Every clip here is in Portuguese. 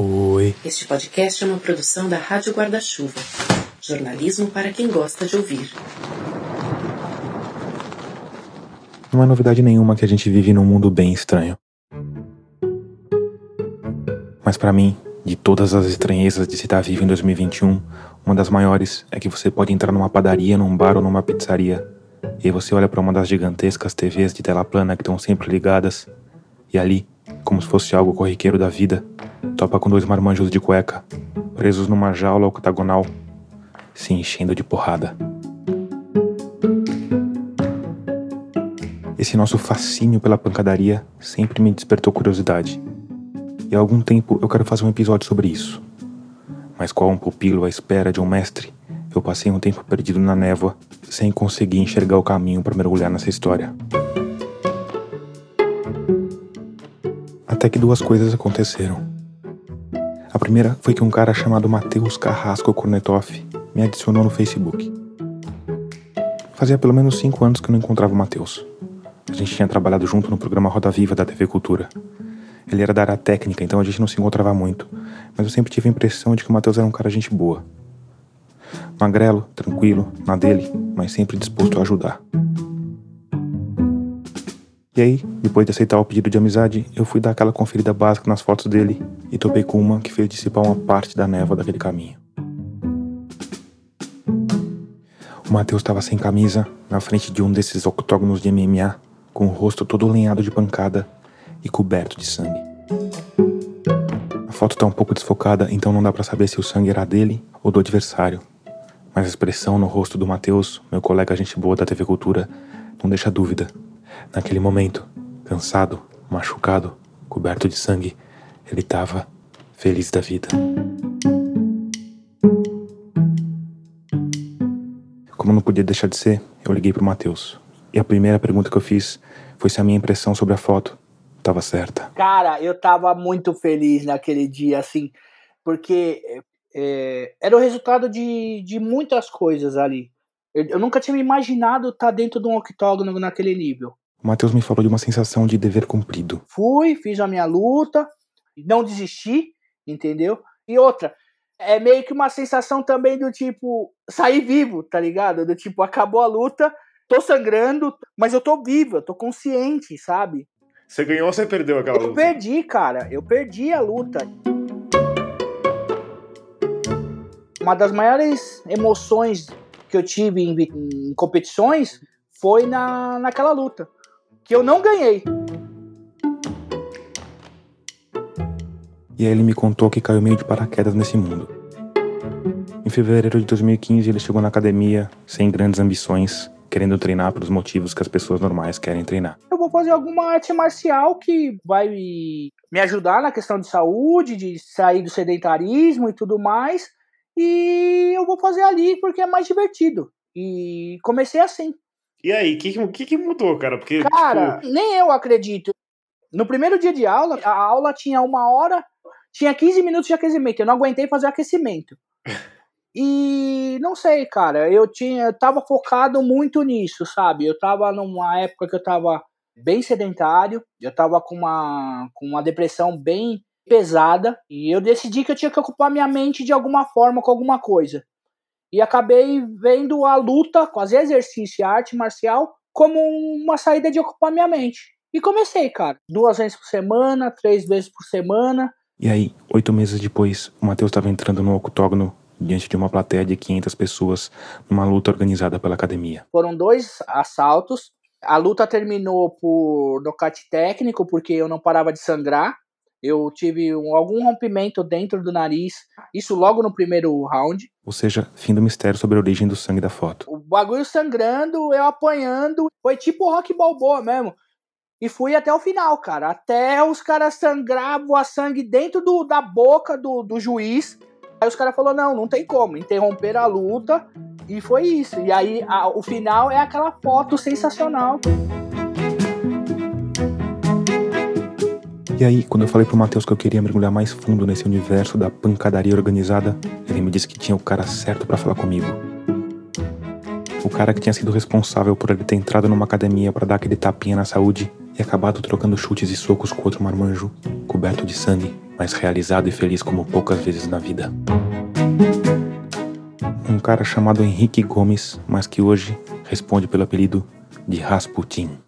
Oi. Este podcast é uma produção da Rádio Guarda-Chuva. Jornalismo para quem gosta de ouvir. Não é novidade nenhuma que a gente vive num mundo bem estranho. Mas para mim, de todas as estranhezas de se estar vivo em 2021, uma das maiores é que você pode entrar numa padaria, num bar ou numa pizzaria e aí você olha para uma das gigantescas TVs de tela plana que estão sempre ligadas e ali, como se fosse algo corriqueiro da vida, topa com dois marmanjos de cueca, presos numa jaula octagonal, se enchendo de porrada. Esse nosso fascínio pela pancadaria sempre me despertou curiosidade. E há algum tempo eu quero fazer um episódio sobre isso. Mas qual um pupilo à espera de um mestre, eu passei um tempo perdido na névoa, sem conseguir enxergar o caminho para mergulhar nessa história. Até que duas coisas aconteceram. A primeira foi que um cara chamado Matheus Carrasco Kornetoff me adicionou no Facebook. Fazia pelo menos cinco anos que eu não encontrava o Matheus. A gente tinha trabalhado junto no programa Roda Viva da TV Cultura. Ele era da área técnica, então a gente não se encontrava muito, mas eu sempre tive a impressão de que o Matheus era um cara gente boa. Magrelo, tranquilo, na dele, mas sempre disposto a ajudar. E aí, depois de aceitar o pedido de amizade, eu fui dar aquela conferida básica nas fotos dele e topei com uma que fez dissipar uma parte da névoa daquele caminho. O Matheus estava sem camisa, na frente de um desses octógonos de MMA, com o rosto todo lenhado de pancada e coberto de sangue. A foto está um pouco desfocada, então não dá para saber se o sangue era dele ou do adversário. Mas a expressão no rosto do Matheus, meu colega gente boa da TV Cultura, não deixa dúvida. Naquele momento, cansado, machucado, coberto de sangue, ele estava feliz da vida. Como não podia deixar de ser, eu liguei pro Matheus. E a primeira pergunta que eu fiz foi se a minha impressão sobre a foto estava certa. Cara, eu tava muito feliz naquele dia, assim, porque é, era o resultado de, de muitas coisas ali. Eu, nunca tinha imaginado estar tá dentro de um octógono naquele nível. O Matheus me falou de uma sensação de dever cumprido. Fui, fiz a minha luta, não desisti, entendeu? E outra, é meio que uma sensação também do tipo, sair vivo, tá ligado? Do tipo, acabou a luta, tô sangrando, mas eu tô vivo, eu tô consciente, sabe? Você ganhou ou você perdeu aquela eu luta? Eu perdi, cara. Eu perdi a luta. Uma das maiores emoções que eu tive em, em competições foi na, naquela luta. Que eu não ganhei. E aí ele me contou que caiu meio de paraquedas nesse mundo. Em fevereiro de 2015 ele chegou na academia sem grandes ambições, querendo treinar pelos motivos que as pessoas normais querem treinar. Eu vou fazer alguma arte marcial que vai me ajudar na questão de saúde, de sair do sedentarismo e tudo mais. E eu vou fazer ali porque é mais divertido. E comecei assim. E aí, o que, que, que mudou, cara? Porque, cara, tipo... nem eu acredito. No primeiro dia de aula, a aula tinha uma hora, tinha 15 minutos de aquecimento. Eu não aguentei fazer aquecimento. E não sei, cara, eu tinha, eu tava focado muito nisso, sabe? Eu tava numa época que eu tava bem sedentário, eu tava com uma, com uma depressão bem pesada, e eu decidi que eu tinha que ocupar minha mente de alguma forma com alguma coisa. E acabei vendo a luta, fazer exercício e arte marcial como uma saída de ocupar minha mente. E comecei, cara, duas vezes por semana, três vezes por semana. E aí, oito meses depois, o Matheus estava entrando no octógono diante de uma plateia de 500 pessoas numa luta organizada pela academia. Foram dois assaltos. A luta terminou por nocaute técnico, porque eu não parava de sangrar. Eu tive um, algum rompimento dentro do nariz, isso logo no primeiro round. Ou seja, fim do mistério sobre a origem do sangue da foto. O bagulho sangrando, eu apanhando, foi tipo rock balboa mesmo. E fui até o final, cara. Até os caras sangrar, voar sangue dentro do, da boca do, do juiz. Aí os caras falaram, não, não tem como, interromper a luta. E foi isso. E aí a, o final é aquela foto sensacional. E aí, quando eu falei pro Matheus que eu queria mergulhar mais fundo nesse universo da pancadaria organizada, ele me disse que tinha o cara certo para falar comigo. O cara que tinha sido responsável por ele ter entrado numa academia para dar aquele tapinha na saúde e acabado trocando chutes e socos com outro marmanjo, coberto de sangue, mas realizado e feliz como poucas vezes na vida. Um cara chamado Henrique Gomes, mas que hoje responde pelo apelido de Rasputin.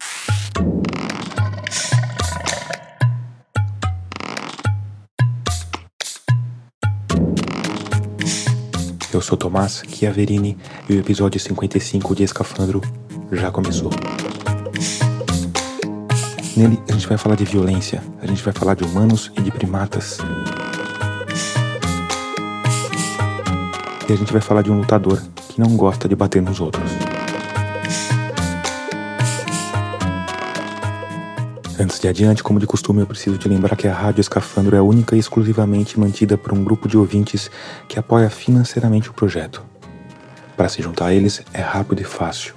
Eu sou Tomás Chiaverini e o episódio 55 de Escafandro já começou. Nele a gente vai falar de violência, a gente vai falar de humanos e de primatas. E a gente vai falar de um lutador que não gosta de bater nos outros. Antes de adiante, como de costume, eu preciso te lembrar que a Rádio Escafandro é única e exclusivamente mantida por um grupo de ouvintes que apoia financeiramente o projeto. Para se juntar a eles é rápido e fácil.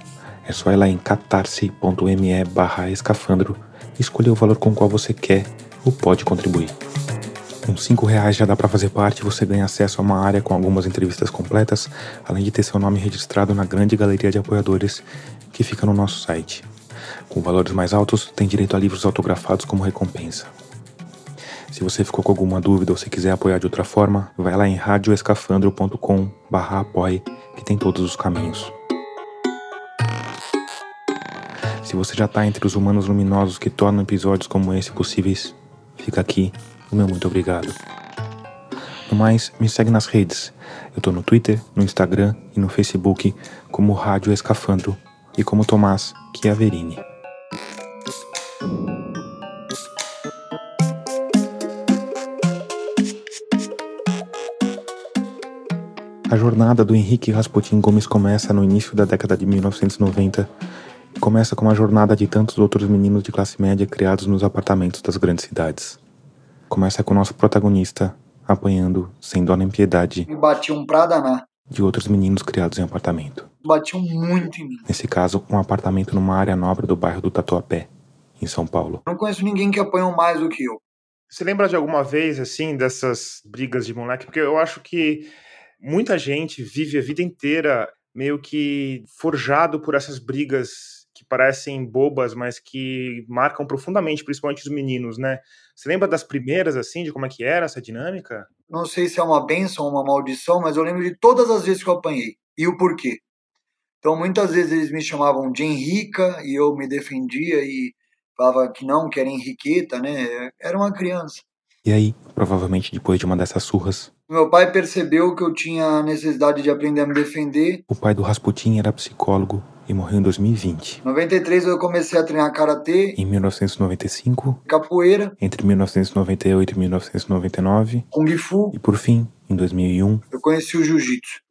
É só ir lá em catarse.me barra escafandro e escolher o valor com o qual você quer ou pode contribuir. Com cinco reais já dá para fazer parte e você ganha acesso a uma área com algumas entrevistas completas, além de ter seu nome registrado na grande galeria de apoiadores que fica no nosso site. Com valores mais altos, tem direito a livros autografados como recompensa. Se você ficou com alguma dúvida ou se quiser apoiar de outra forma, vai lá em radioescafandro.com apoie que tem todos os caminhos. Se você já está entre os humanos luminosos que tornam episódios como esse possíveis, fica aqui o meu muito obrigado. No mais, me segue nas redes. Eu tô no Twitter, no Instagram e no Facebook como Rádio Escafandro e como Tomás Chiaverini. A jornada do Henrique Rasputin Gomes começa no início da década de 1990 e começa com a jornada de tantos outros meninos de classe média criados nos apartamentos das grandes cidades. Começa com o nosso protagonista apanhando, sem dó nem piedade, Me batiam pra danar. de outros meninos criados em apartamento. Batiam muito em mim. Nesse caso, um apartamento numa área nobre do bairro do Tatuapé, em São Paulo. Não conheço ninguém que apanhou mais do que eu. Você lembra de alguma vez, assim, dessas brigas de moleque? Porque eu acho que muita gente vive a vida inteira meio que forjado por essas brigas que parecem bobas, mas que marcam profundamente, principalmente os meninos, né? Você lembra das primeiras, assim, de como é que era essa dinâmica? Não sei se é uma benção ou uma maldição, mas eu lembro de todas as vezes que eu apanhei. E o porquê. Então, muitas vezes eles me chamavam de Henrica e eu me defendia e falava que não, que era Henriqueta, né? Era uma criança. E aí, provavelmente depois de uma dessas surras, Meu pai percebeu que eu tinha a necessidade de aprender a me defender. o pai do Rasputin era psicólogo e morreu em 2020. Em 93 eu comecei a treinar karatê, Em 1995, capoeira, entre 1998 e 1999, kung fu. e por fim, em 2001. Eu conheci o jiu-jitsu.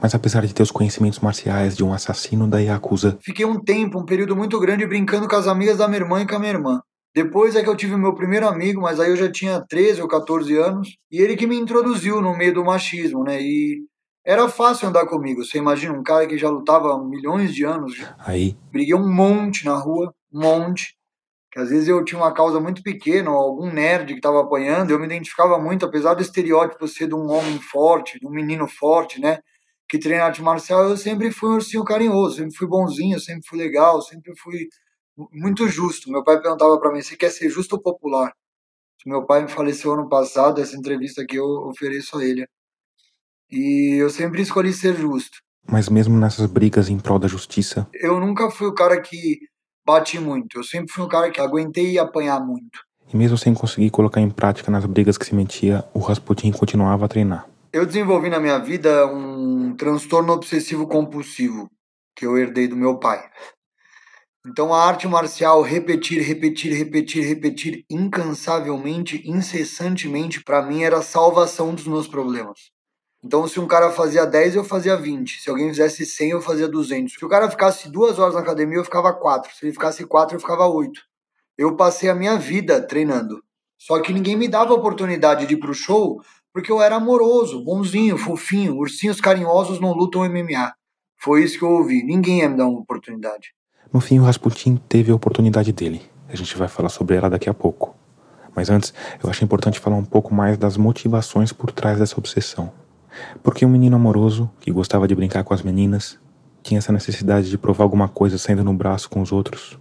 Mas apesar de ter os conhecimentos marciais de um assassino da Yakuza, Fiquei um tempo, um período muito grande, brincando com as amigas da minha irmã e com a minha irmã. Depois é que eu tive o meu primeiro amigo, mas aí eu já tinha 13 ou 14 anos, e ele que me introduziu no meio do machismo, né? E era fácil andar comigo. Você imagina um cara que já lutava há milhões de anos, aí briguei um monte na rua, um monte. Que às vezes eu tinha uma causa muito pequena, ou algum nerd que estava apanhando, eu me identificava muito, apesar do estereótipo ser de um homem forte, de um menino forte, né? Que treina arte marcial, eu sempre fui um ursinho carinhoso, sempre fui bonzinho, sempre fui legal, sempre fui muito justo. Meu pai perguntava para mim: você quer ser justo ou popular? Meu pai faleceu ano passado, essa entrevista que eu ofereço a ele. E eu sempre escolhi ser justo. mas mesmo nessas brigas em prol da justiça, Eu nunca fui o cara que bati muito, eu sempre fui o cara que aguentei apanhar muito. e mesmo sem conseguir colocar em prática nas brigas que se metia, o Rasputin continuava a treinar. Eu desenvolvi na minha vida um transtorno obsessivo compulsivo que eu herdei do meu pai. Então a arte marcial repetir, repetir, repetir, repetir incansavelmente, incessantemente para mim era a salvação dos meus problemas. Então se um cara fazia 10, eu fazia 20. Se alguém fizesse 100, eu fazia 200. Se o cara ficasse duas horas na academia, eu ficava 4. Se ele ficasse 4, eu ficava 8. Eu passei a minha vida treinando. Só que ninguém me dava oportunidade de ir pro show porque eu era amoroso, bonzinho, fofinho. Ursinhos carinhosos não lutam MMA. Foi isso que eu ouvi. Ninguém ia me dar uma oportunidade. No fim, o Rasputin teve a oportunidade dele. A gente vai falar sobre ela daqui a pouco. Mas antes, eu acho importante falar um pouco mais das motivações por trás dessa obsessão. Porque um menino amoroso, que gostava de brincar com as meninas, tinha essa necessidade de provar alguma coisa saindo no braço com os outros.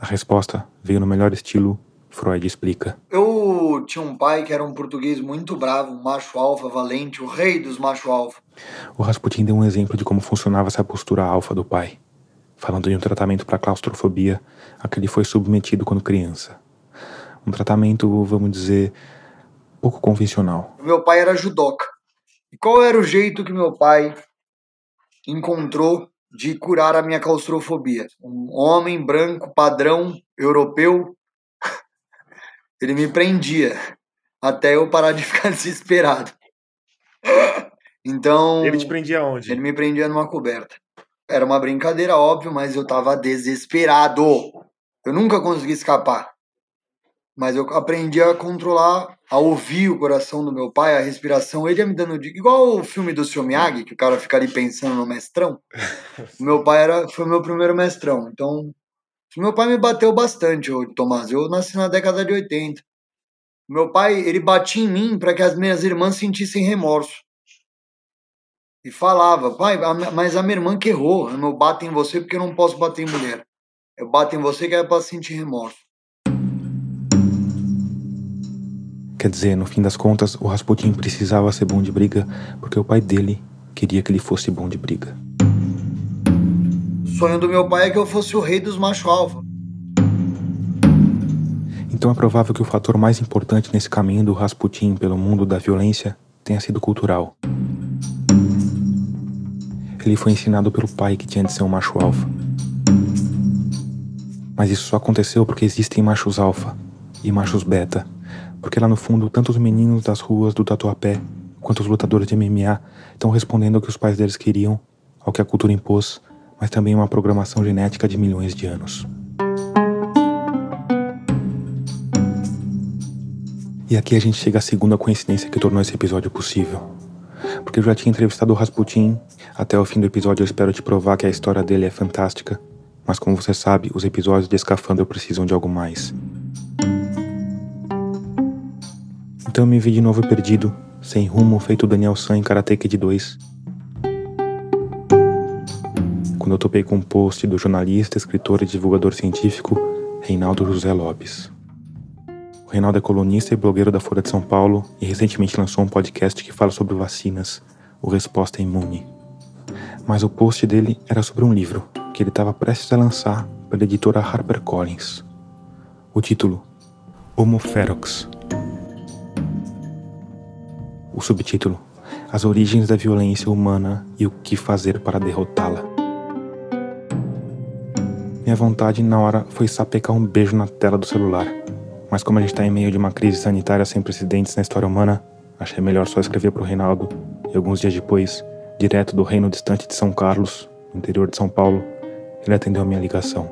A resposta veio no melhor estilo Freud explica. Eu tinha um pai que era um português muito bravo, um macho alfa valente, o rei dos macho alfa. O Rasputin deu um exemplo de como funcionava essa postura alfa do pai, falando de um tratamento para claustrofobia a que ele foi submetido quando criança. Um tratamento, vamos dizer, pouco convencional. Meu pai era judoca. E qual era o jeito que meu pai encontrou de curar a minha claustrofobia? Um homem branco, padrão, europeu, ele me prendia até eu parar de ficar desesperado. Então. Ele te prendia onde? Ele me prendia numa coberta. Era uma brincadeira, óbvio, mas eu tava desesperado. Eu nunca consegui escapar. Mas eu aprendi a controlar, a ouvir o coração do meu pai, a respiração. Ele ia me dando dica. Igual o filme do Seu Miyagi, que o cara fica ali pensando no mestrão. o meu pai era, foi meu primeiro mestrão. Então, meu pai me bateu bastante, Tomás. Eu nasci na década de 80. Meu pai, ele batia em mim para que as minhas irmãs sentissem remorso. E falava, pai, mas a minha irmã que errou. Eu não bato em você porque eu não posso bater em mulher. Eu bato em você que é para sentir remorso. Quer dizer, no fim das contas, o Rasputin precisava ser bom de briga porque o pai dele queria que ele fosse bom de briga. Sonho do meu pai é que eu fosse o rei dos macho alfa. Então é provável que o fator mais importante nesse caminho do Rasputin pelo mundo da violência tenha sido cultural. Ele foi ensinado pelo pai que tinha de ser um macho alfa. Mas isso só aconteceu porque existem machos alfa e machos beta. Porque lá no fundo, tanto os meninos das ruas do Tatuapé quanto os lutadores de MMA estão respondendo ao que os pais deles queriam, ao que a cultura impôs, mas também uma programação genética de milhões de anos. E aqui a gente chega à segunda coincidência que tornou esse episódio possível. Porque eu já tinha entrevistado o Rasputin, até o fim do episódio eu espero te provar que a história dele é fantástica, mas como você sabe, os episódios de Escafandro precisam de algo mais. Então eu me vi de novo perdido, sem rumo, feito Daniel San em Karate Kid 2. Quando eu topei com um post do jornalista, escritor e divulgador científico Reinaldo José Lopes. O Reinaldo é colunista e blogueiro da Folha de São Paulo e recentemente lançou um podcast que fala sobre vacinas, o Resposta Imune. Mas o post dele era sobre um livro que ele estava prestes a lançar pela editora HarperCollins. O título: Homo Ferox. O subtítulo: As origens da violência humana e o que fazer para derrotá-la. Minha vontade na hora foi sapecar um beijo na tela do celular mas como a gente está em meio de uma crise sanitária sem precedentes na história humana, achei melhor só escrever para o Reinaldo. E alguns dias depois, direto do reino distante de São Carlos, interior de São Paulo, ele atendeu a minha ligação.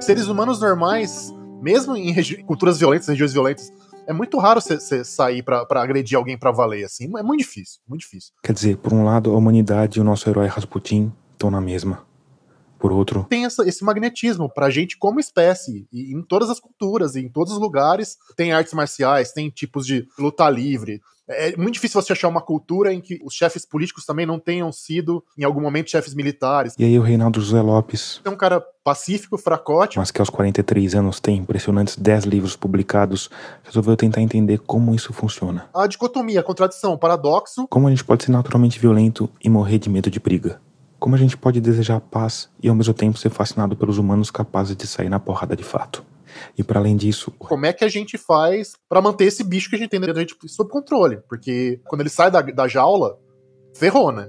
Seres humanos normais, mesmo em culturas violentas, regiões violentas, é muito raro você sair para agredir alguém para valer, assim. É muito difícil, muito difícil. Quer dizer, por um lado, a humanidade e o nosso herói Rasputin estão na mesma por outro. Tem essa, esse magnetismo pra gente como espécie, e em todas as culturas, e em todos os lugares, tem artes marciais, tem tipos de luta livre. É muito difícil você achar uma cultura em que os chefes políticos também não tenham sido, em algum momento, chefes militares. E aí o Reinaldo José Lopes. É um cara pacífico, fracote. Mas que aos 43 anos tem impressionantes 10 livros publicados, resolveu tentar entender como isso funciona. A dicotomia, a contradição, o paradoxo. Como a gente pode ser naturalmente violento e morrer de medo de briga. Como a gente pode desejar paz e ao mesmo tempo ser fascinado pelos humanos capazes de sair na porrada de fato? E para além disso, como é que a gente faz para manter esse bicho que a gente tem dentro da gente sob controle? Porque quando ele sai da, da jaula, ferrou, né?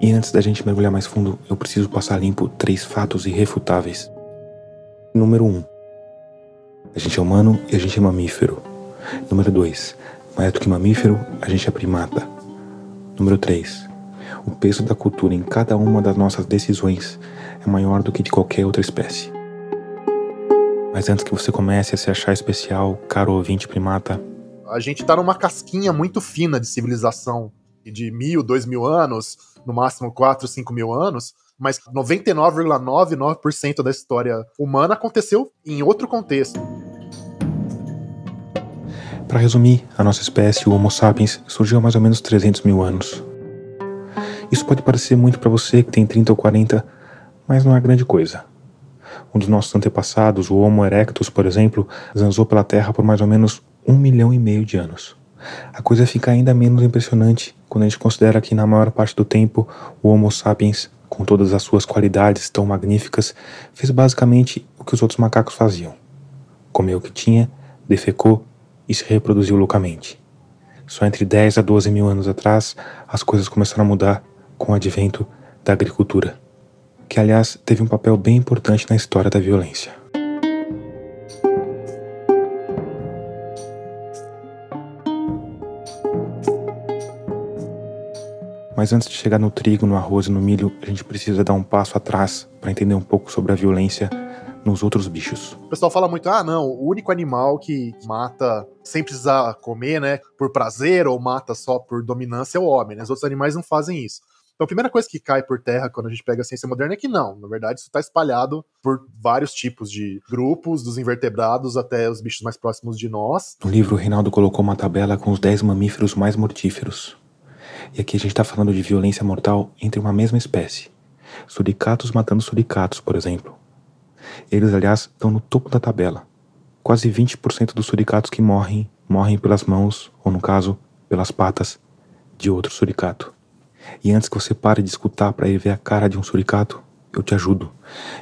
E antes da gente mergulhar mais fundo, eu preciso passar limpo três fatos irrefutáveis. Número 1. Um, a gente é humano e a gente é mamífero. Número 2. Mais do que mamífero, a gente é primata. Número 3. O peso da cultura em cada uma das nossas decisões é maior do que de qualquer outra espécie. Mas antes que você comece a se achar especial, caro ouvinte primata, a gente tá numa casquinha muito fina de civilização de mil, dois mil anos, no máximo quatro, cinco mil anos, mas 99,99% da história humana aconteceu em outro contexto. Para resumir, a nossa espécie, o Homo sapiens, surgiu há mais ou menos 300 mil anos. Isso pode parecer muito para você que tem 30 ou 40, mas não é grande coisa. Um dos nossos antepassados, o Homo erectus, por exemplo, zanzou pela Terra por mais ou menos um milhão e meio de anos. A coisa fica ainda menos impressionante quando a gente considera que, na maior parte do tempo, o Homo sapiens, com todas as suas qualidades tão magníficas, fez basicamente o que os outros macacos faziam: comeu o que tinha, defecou e se reproduziu loucamente. Só entre 10 a 12 mil anos atrás, as coisas começaram a mudar com o advento da agricultura, que, aliás, teve um papel bem importante na história da violência. Mas antes de chegar no trigo, no arroz e no milho, a gente precisa dar um passo atrás para entender um pouco sobre a violência nos outros bichos. O pessoal fala muito, ah, não, o único animal que mata sem precisar comer, né, por prazer ou mata só por dominância é o homem, né? Os outros animais não fazem isso. Então a primeira coisa que cai por terra quando a gente pega a ciência moderna é que não, na verdade isso está espalhado por vários tipos de grupos, dos invertebrados até os bichos mais próximos de nós. No livro, o Reinaldo colocou uma tabela com os 10 mamíferos mais mortíferos. E aqui a gente está falando de violência mortal entre uma mesma espécie. Suricatos matando suricatos, por exemplo. Eles, aliás, estão no topo da tabela. Quase 20% dos suricatos que morrem, morrem pelas mãos, ou no caso, pelas patas, de outro suricato. E antes que você pare de escutar para ir ver a cara de um suricato, eu te ajudo.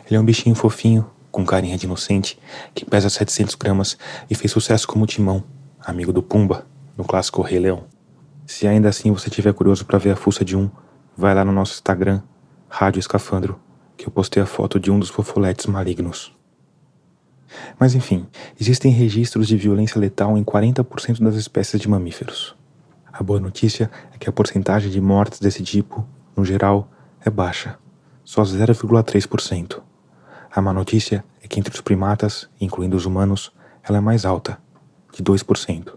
Ele é um bichinho fofinho, com carinha de inocente, que pesa 700 gramas e fez sucesso como Timão, amigo do Pumba, no clássico Rei Leão. Se ainda assim você estiver curioso para ver a fuça de um, vai lá no nosso Instagram, Rádio Escafandro, que eu postei a foto de um dos fofoletes malignos. Mas enfim, existem registros de violência letal em 40% das espécies de mamíferos. A boa notícia é que a porcentagem de mortes desse tipo, no geral, é baixa, só 0,3%. A má notícia é que entre os primatas, incluindo os humanos, ela é mais alta, de 2%.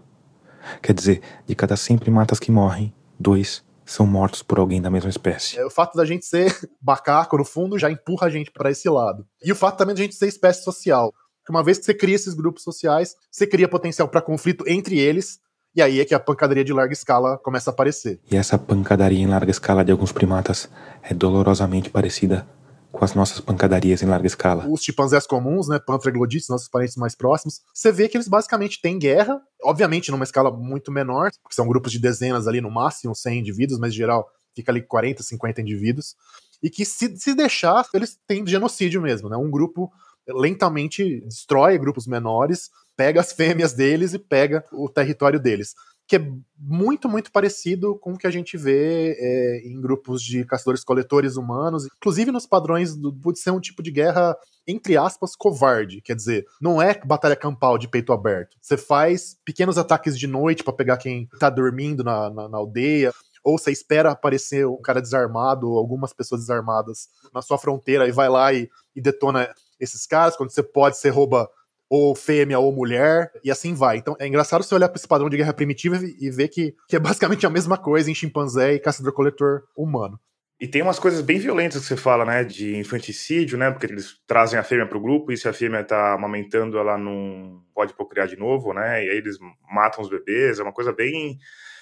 Quer dizer, de cada 100 primatas que morrem, dois são mortos por alguém da mesma espécie. É, o fato da gente ser macaco, no fundo, já empurra a gente para esse lado. E o fato também de a gente ser espécie social. Porque uma vez que você cria esses grupos sociais, você cria potencial para conflito entre eles, e aí é que a pancadaria de larga escala começa a aparecer. E essa pancadaria em larga escala de alguns primatas é dolorosamente parecida com as nossas pancadarias em larga escala. Os chimpanzés comuns, né, Panthroglodites, nossos parentes mais próximos, você vê que eles basicamente têm guerra, obviamente numa escala muito menor, porque são grupos de dezenas ali no máximo, 100 indivíduos, mas em geral fica ali 40, 50 indivíduos, e que se, se deixar, eles têm genocídio mesmo, né? Um grupo lentamente destrói grupos menores, pega as fêmeas deles e pega o território deles que é muito, muito parecido com o que a gente vê é, em grupos de caçadores-coletores humanos, inclusive nos padrões do, de ser um tipo de guerra, entre aspas, covarde. Quer dizer, não é batalha campal de peito aberto. Você faz pequenos ataques de noite para pegar quem tá dormindo na, na, na aldeia ou você espera aparecer um cara desarmado ou algumas pessoas desarmadas na sua fronteira e vai lá e, e detona esses caras, quando você pode, você rouba ou fêmea ou mulher, e assim vai. Então é engraçado você olhar para esse padrão de guerra primitiva e ver que, que é basicamente a mesma coisa em chimpanzé e caçador-coletor humano. E tem umas coisas bem violentas que você fala, né, de infanticídio, né, porque eles trazem a fêmea para o grupo e se a fêmea tá amamentando, ela não pode procriar de novo, né, e aí eles matam os bebês, é uma coisa bem...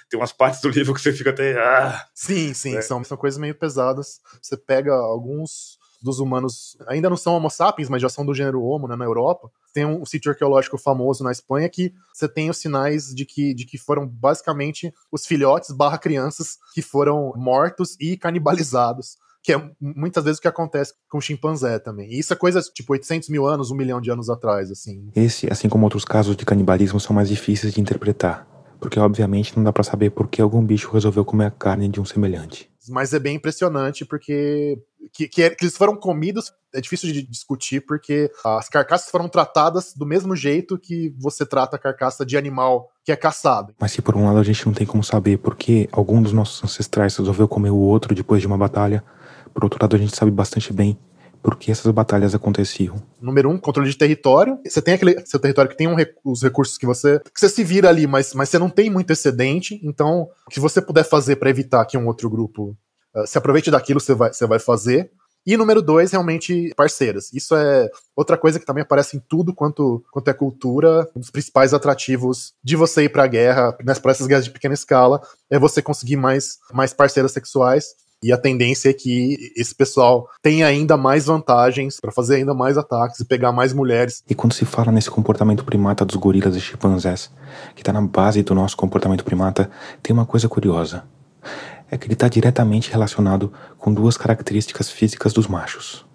Tem umas partes do livro que você fica até... Ah, sim, sim, né? são, são coisas meio pesadas. Você pega alguns dos humanos, ainda não são homo sapiens, mas já são do gênero homo, né, na Europa. Tem um sítio arqueológico famoso na Espanha que você tem os sinais de que, de que foram basicamente os filhotes barra crianças que foram mortos e canibalizados que é muitas vezes o que acontece com o chimpanzé também. E isso é coisa tipo 800 mil anos, um milhão de anos atrás, assim. Esse, assim como outros casos de canibalismo, são mais difíceis de interpretar, porque obviamente não dá para saber por que algum bicho resolveu comer a carne de um semelhante mas é bem impressionante porque que, que, é, que, eles foram comidos é difícil de discutir porque as carcaças foram tratadas do mesmo jeito que você trata a carcaça de animal que é caçado. Mas se por um lado a gente não tem como saber por que algum dos nossos ancestrais resolveu comer o outro depois de uma batalha, por outro lado a gente sabe bastante bem por que essas batalhas aconteciam. Número um, controle de território. Você tem aquele seu território que tem um, os recursos que você que você se vira ali, mas, mas você não tem muito excedente. Então, o que você puder fazer para evitar que um outro grupo se aproveite daquilo, você vai, você vai fazer. E número dois, realmente, parceiras. Isso é outra coisa que também aparece em tudo quanto, quanto é cultura. Um dos principais atrativos de você ir pra guerra, né, para essas guerras de pequena escala, é você conseguir mais, mais parceiras sexuais. E a tendência é que esse pessoal tenha ainda mais vantagens para fazer ainda mais ataques e pegar mais mulheres. E quando se fala nesse comportamento primata dos gorilas e chimpanzés, que está na base do nosso comportamento primata, tem uma coisa curiosa. É que ele está diretamente relacionado com duas características físicas dos machos.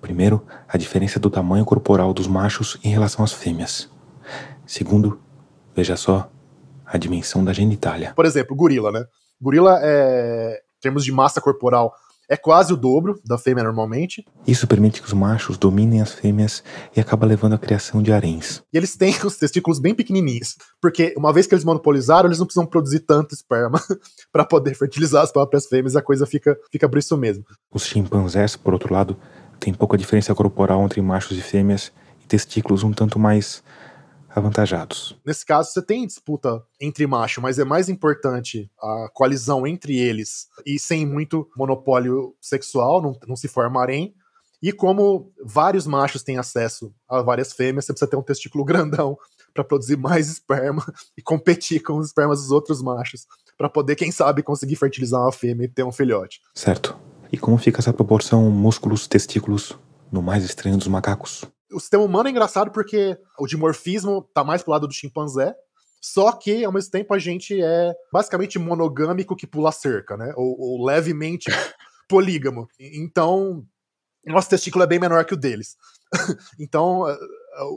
Primeiro, a diferença do tamanho corporal dos machos em relação às fêmeas. Segundo, veja só, a dimensão da genitália. Por exemplo, gorila, né? Gorila é, em termos de massa corporal, é quase o dobro da fêmea normalmente. Isso permite que os machos dominem as fêmeas e acaba levando à criação de haréns. E eles têm os testículos bem pequenininhos, porque uma vez que eles monopolizaram, eles não precisam produzir tanto esperma para poder fertilizar as próprias fêmeas, a coisa fica, fica por isso mesmo. Os chimpanzés, por outro lado, têm pouca diferença corporal entre machos e fêmeas e testículos um tanto mais avantajados. Nesse caso, você tem disputa entre macho, mas é mais importante a coalizão entre eles e sem muito monopólio sexual, não, não se forma harém. E como vários machos têm acesso a várias fêmeas, você precisa ter um testículo grandão para produzir mais esperma e competir com os espermas dos outros machos, para poder, quem sabe, conseguir fertilizar uma fêmea e ter um filhote. Certo. E como fica essa proporção músculos-testículos no mais estranho dos macacos? O sistema humano é engraçado porque o dimorfismo tá mais pro lado do chimpanzé, só que, ao mesmo tempo, a gente é basicamente monogâmico que pula cerca, né? Ou, ou levemente polígamo. Então, nosso testículo é bem menor que o deles. então,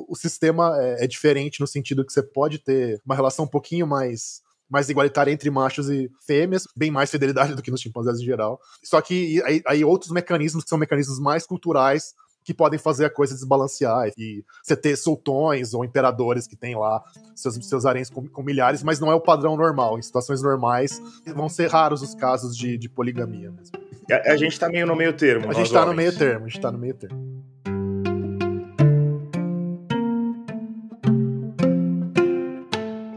o sistema é, é, diferente no sentido que você pode ter uma relação um pouquinho mais mais igualitária entre machos e fêmeas, bem mais fidelidade do que nos chimpanzés em geral. Só que aí, aí outros mecanismos que são mecanismos mais culturais que podem fazer a coisa desbalancear. E você ter sultões ou imperadores que tem lá seus, seus haréns com, com, milhares, mas não é o padrão normal. Em situações normais, vão ser raros os casos de, de poligamia mesmo. A, a, gente tá meio no meio termo. A gente tá homens. no meio termo, a gente tá no meio termo.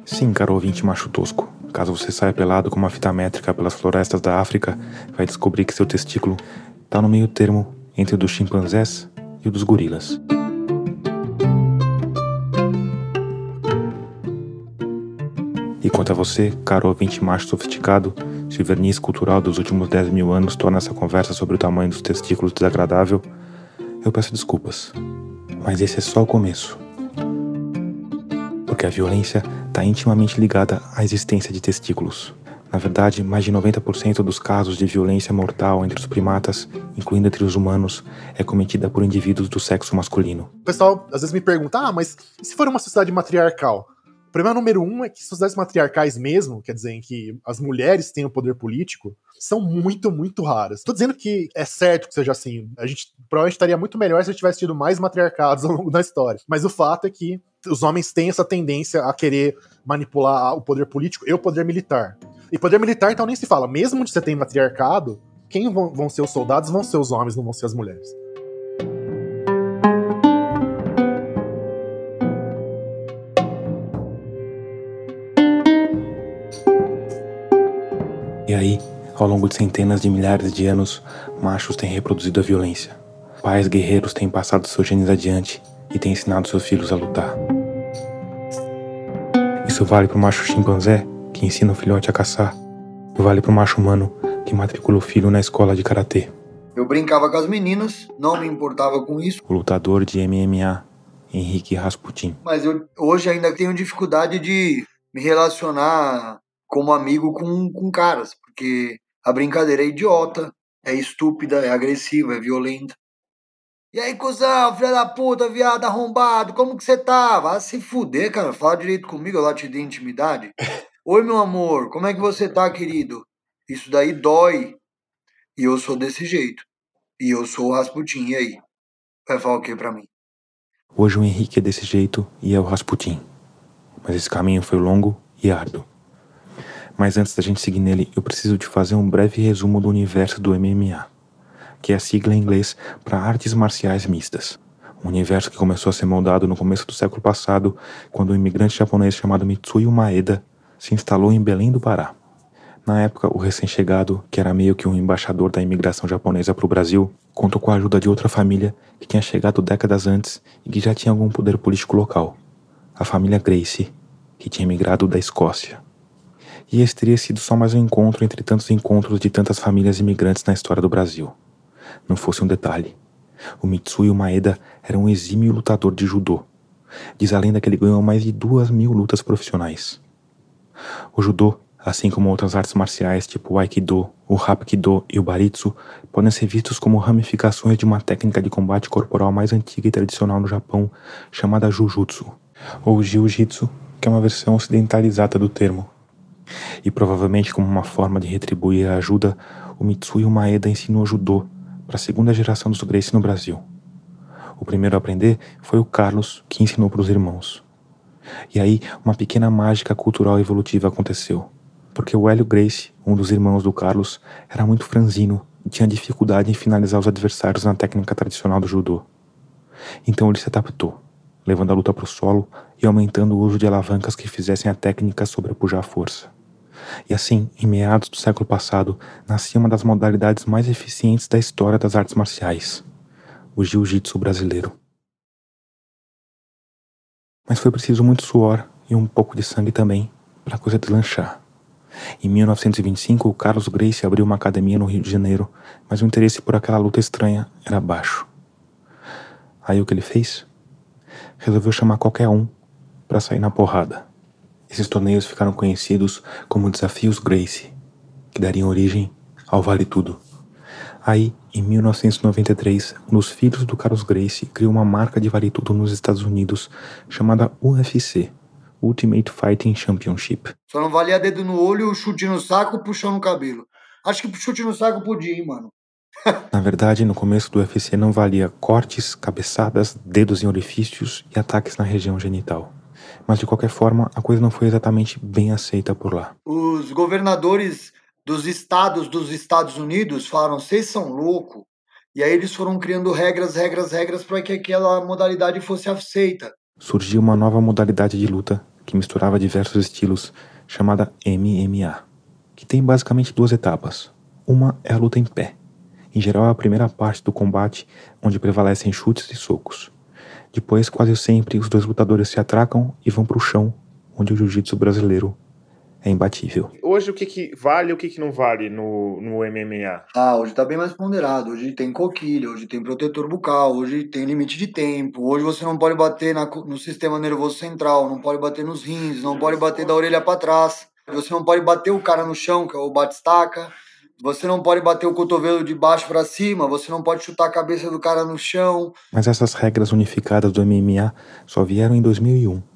Sim, caro ouvinte macho tosco. Caso você saia pelado com uma fita métrica pelas florestas da África, vai descobrir que seu testículo tá no meio termo entre o dos chimpanzés e o dos gorilas. E quanto a você, caro ouvinte macho sofisticado, se o verniz cultural dos últimos 10 mil anos torna essa conversa sobre o tamanho dos testículos desagradável, eu peço desculpas. Mas esse é só o começo. Porque a violência está intimamente ligada à existência de testículos. Na verdade, mais de 90% dos casos de violência mortal entre os primatas, incluindo entre os humanos, é cometida por indivíduos do sexo masculino. O pessoal às vezes me pergunta: ah, mas e se for uma sociedade matriarcal? O problema número um é que sociedades matriarcais mesmo, quer dizer, em que as mulheres têm o poder político, são muito, muito raras. Tô dizendo que é certo que seja assim. A gente provavelmente estaria muito melhor se a gente tivesse tido mais matriarcados ao longo da história. Mas o fato é que os homens têm essa tendência a querer manipular o poder político e o poder militar. E poder militar, então, nem se fala. Mesmo onde você tem matriarcado, quem vão, ser os soldados vão ser os homens, não vão ser as mulheres. E aí, ao longo de centenas de milhares de anos, machos têm reproduzido a violência. Pais guerreiros têm passado seus genes adiante e têm ensinado seus filhos a lutar. Isso vale para o macho chimpanzé, que ensina o filhote a caçar, vale para o macho humano que matricula o filho na escola de karatê. Eu brincava com as meninas, não me importava com isso. O lutador de MMA, Henrique Rasputin. Mas eu hoje ainda tenho dificuldade de me relacionar como amigo com, com caras, porque a brincadeira é idiota, é estúpida, é agressiva, é violenta. E aí, cuzão, filha da puta, viado arrombado, como que você tá? Vai se fuder, cara. Fala direito comigo, eu lá te dei intimidade. Oi, meu amor, como é que você tá, querido? Isso daí dói. E eu sou desse jeito. E eu sou o Rasputin, e aí? Vai falar o que pra mim? Hoje o Henrique é desse jeito e é o Rasputin. Mas esse caminho foi longo e árduo. Mas antes da gente seguir nele, eu preciso de fazer um breve resumo do universo do MMA que é a sigla em inglês para artes marciais mistas. Um universo que começou a ser moldado no começo do século passado, quando um imigrante japonês chamado Mitsuyo Maeda se instalou em Belém do Pará. Na época, o recém-chegado, que era meio que um embaixador da imigração japonesa para o Brasil, contou com a ajuda de outra família que tinha chegado décadas antes e que já tinha algum poder político local. A família Gracie, que tinha migrado da Escócia. E esse teria sido só mais um encontro entre tantos encontros de tantas famílias imigrantes na história do Brasil. Não fosse um detalhe. O Mitsuyo Maeda era um exímio lutador de judô. Diz a lenda que ele ganhou mais de duas mil lutas profissionais. O judô, assim como outras artes marciais tipo o aikido, o hapkido e o baritsu, podem ser vistos como ramificações de uma técnica de combate corporal mais antiga e tradicional no Japão, chamada jujutsu, ou jiu-jitsu, que é uma versão ocidentalizada do termo. E provavelmente como uma forma de retribuir a ajuda, o Mitsuyo Maeda ensinou judô para a segunda geração dos Gracie no Brasil. O primeiro a aprender foi o Carlos, que ensinou para os irmãos. E aí, uma pequena mágica cultural evolutiva aconteceu. Porque o Hélio Grace, um dos irmãos do Carlos, era muito franzino e tinha dificuldade em finalizar os adversários na técnica tradicional do judô. Então ele se adaptou, levando a luta para o solo e aumentando o uso de alavancas que fizessem a técnica sobrepujar a força. E assim, em meados do século passado, nascia uma das modalidades mais eficientes da história das artes marciais, o jiu-jitsu brasileiro. Mas foi preciso muito suor e um pouco de sangue também para a coisa deslanchar. Em 1925, o Carlos Gracie abriu uma academia no Rio de Janeiro, mas o interesse por aquela luta estranha era baixo. Aí o que ele fez? Resolveu chamar qualquer um para sair na porrada. Esses torneios ficaram conhecidos como Desafios Gracie, que dariam origem ao Vale Tudo. Aí, em 1993, um dos filhos do Carlos Gracie criou uma marca de Vale Tudo nos Estados Unidos chamada UFC, Ultimate Fighting Championship. Só não valia dedo no olho, chute no saco, puxão no cabelo. Acho que chute no saco podia, hein, mano. Na verdade, no começo do UFC não valia cortes, cabeçadas, dedos em orifícios e ataques na região genital mas de qualquer forma a coisa não foi exatamente bem aceita por lá. Os governadores dos estados dos Estados Unidos falaram: vocês são loucos. E aí eles foram criando regras, regras, regras para que aquela modalidade fosse aceita. Surgiu uma nova modalidade de luta que misturava diversos estilos, chamada MMA, que tem basicamente duas etapas. Uma é a luta em pé. Em geral, é a primeira parte do combate, onde prevalecem chutes e socos. Depois, quase sempre, os dois lutadores se atracam e vão para o chão, onde o jiu-jitsu brasileiro é imbatível. Hoje o que, que vale e o que, que não vale no, no MMA? Ah, hoje tá bem mais ponderado. Hoje tem coquilha, hoje tem protetor bucal, hoje tem limite de tempo. Hoje você não pode bater na, no sistema nervoso central, não pode bater nos rins, não pode bater da orelha para trás. Você não pode bater o cara no chão, que é o bate-estaca. Você não pode bater o cotovelo de baixo para cima, você não pode chutar a cabeça do cara no chão. Mas essas regras unificadas do MMA só vieram em 2001.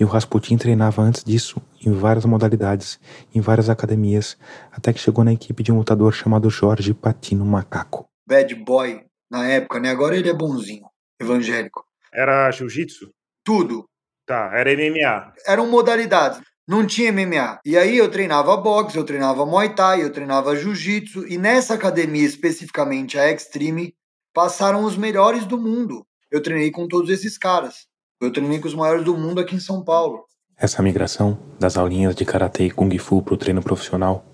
E o Rasputin treinava antes disso em várias modalidades, em várias academias, até que chegou na equipe de um lutador chamado Jorge Patino Macaco. Bad boy na época, né? Agora ele é bonzinho, evangélico. Era jiu-jitsu? Tudo. Tá, era MMA. Eram modalidades não tinha MMA. E aí eu treinava boxe, eu treinava Muay Thai, eu treinava Jiu-Jitsu, e nessa academia especificamente, a Extreme, passaram os melhores do mundo. Eu treinei com todos esses caras. Eu treinei com os maiores do mundo aqui em São Paulo. Essa migração das aulinhas de karatê e kung fu pro treino profissional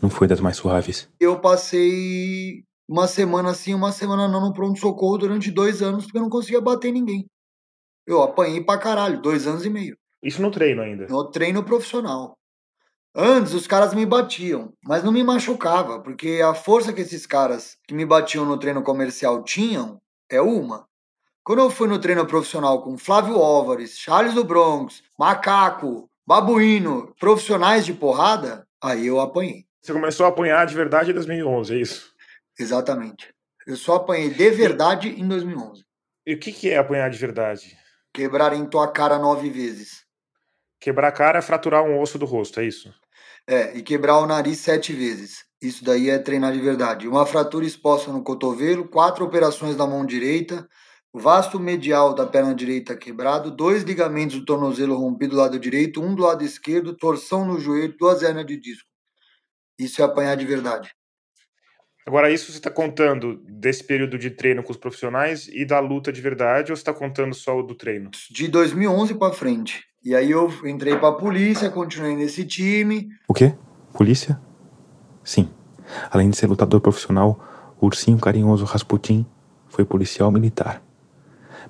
não foi das mais suaves. Eu passei uma semana assim, uma semana não no pronto-socorro durante dois anos porque eu não conseguia bater ninguém. Eu apanhei pra caralho, dois anos e meio. Isso no treino ainda? No treino profissional. Antes os caras me batiam, mas não me machucava, porque a força que esses caras que me batiam no treino comercial tinham é uma. Quando eu fui no treino profissional com Flávio Álvares, Charles do Bronx, Macaco, Babuíno, profissionais de porrada, aí eu apanhei. Você começou a apanhar de verdade em 2011, é isso? Exatamente. Eu só apanhei de verdade em 2011. E o que é apanhar de verdade? Quebrar em tua cara nove vezes. Quebrar a cara é fraturar um osso do rosto, é isso? É, e quebrar o nariz sete vezes. Isso daí é treinar de verdade. Uma fratura exposta no cotovelo, quatro operações da mão direita, vasto medial da perna direita quebrado, dois ligamentos do tornozelo rompido do lado direito, um do lado esquerdo, torção no joelho, duas hernias de disco. Isso é apanhar de verdade. Agora, isso você está contando desse período de treino com os profissionais e da luta de verdade, ou você está contando só o do treino? De 2011 para frente. E aí eu entrei pra polícia, continuei nesse time. O quê? Polícia? Sim. Além de ser lutador profissional, o ursinho carinhoso Rasputin foi policial militar.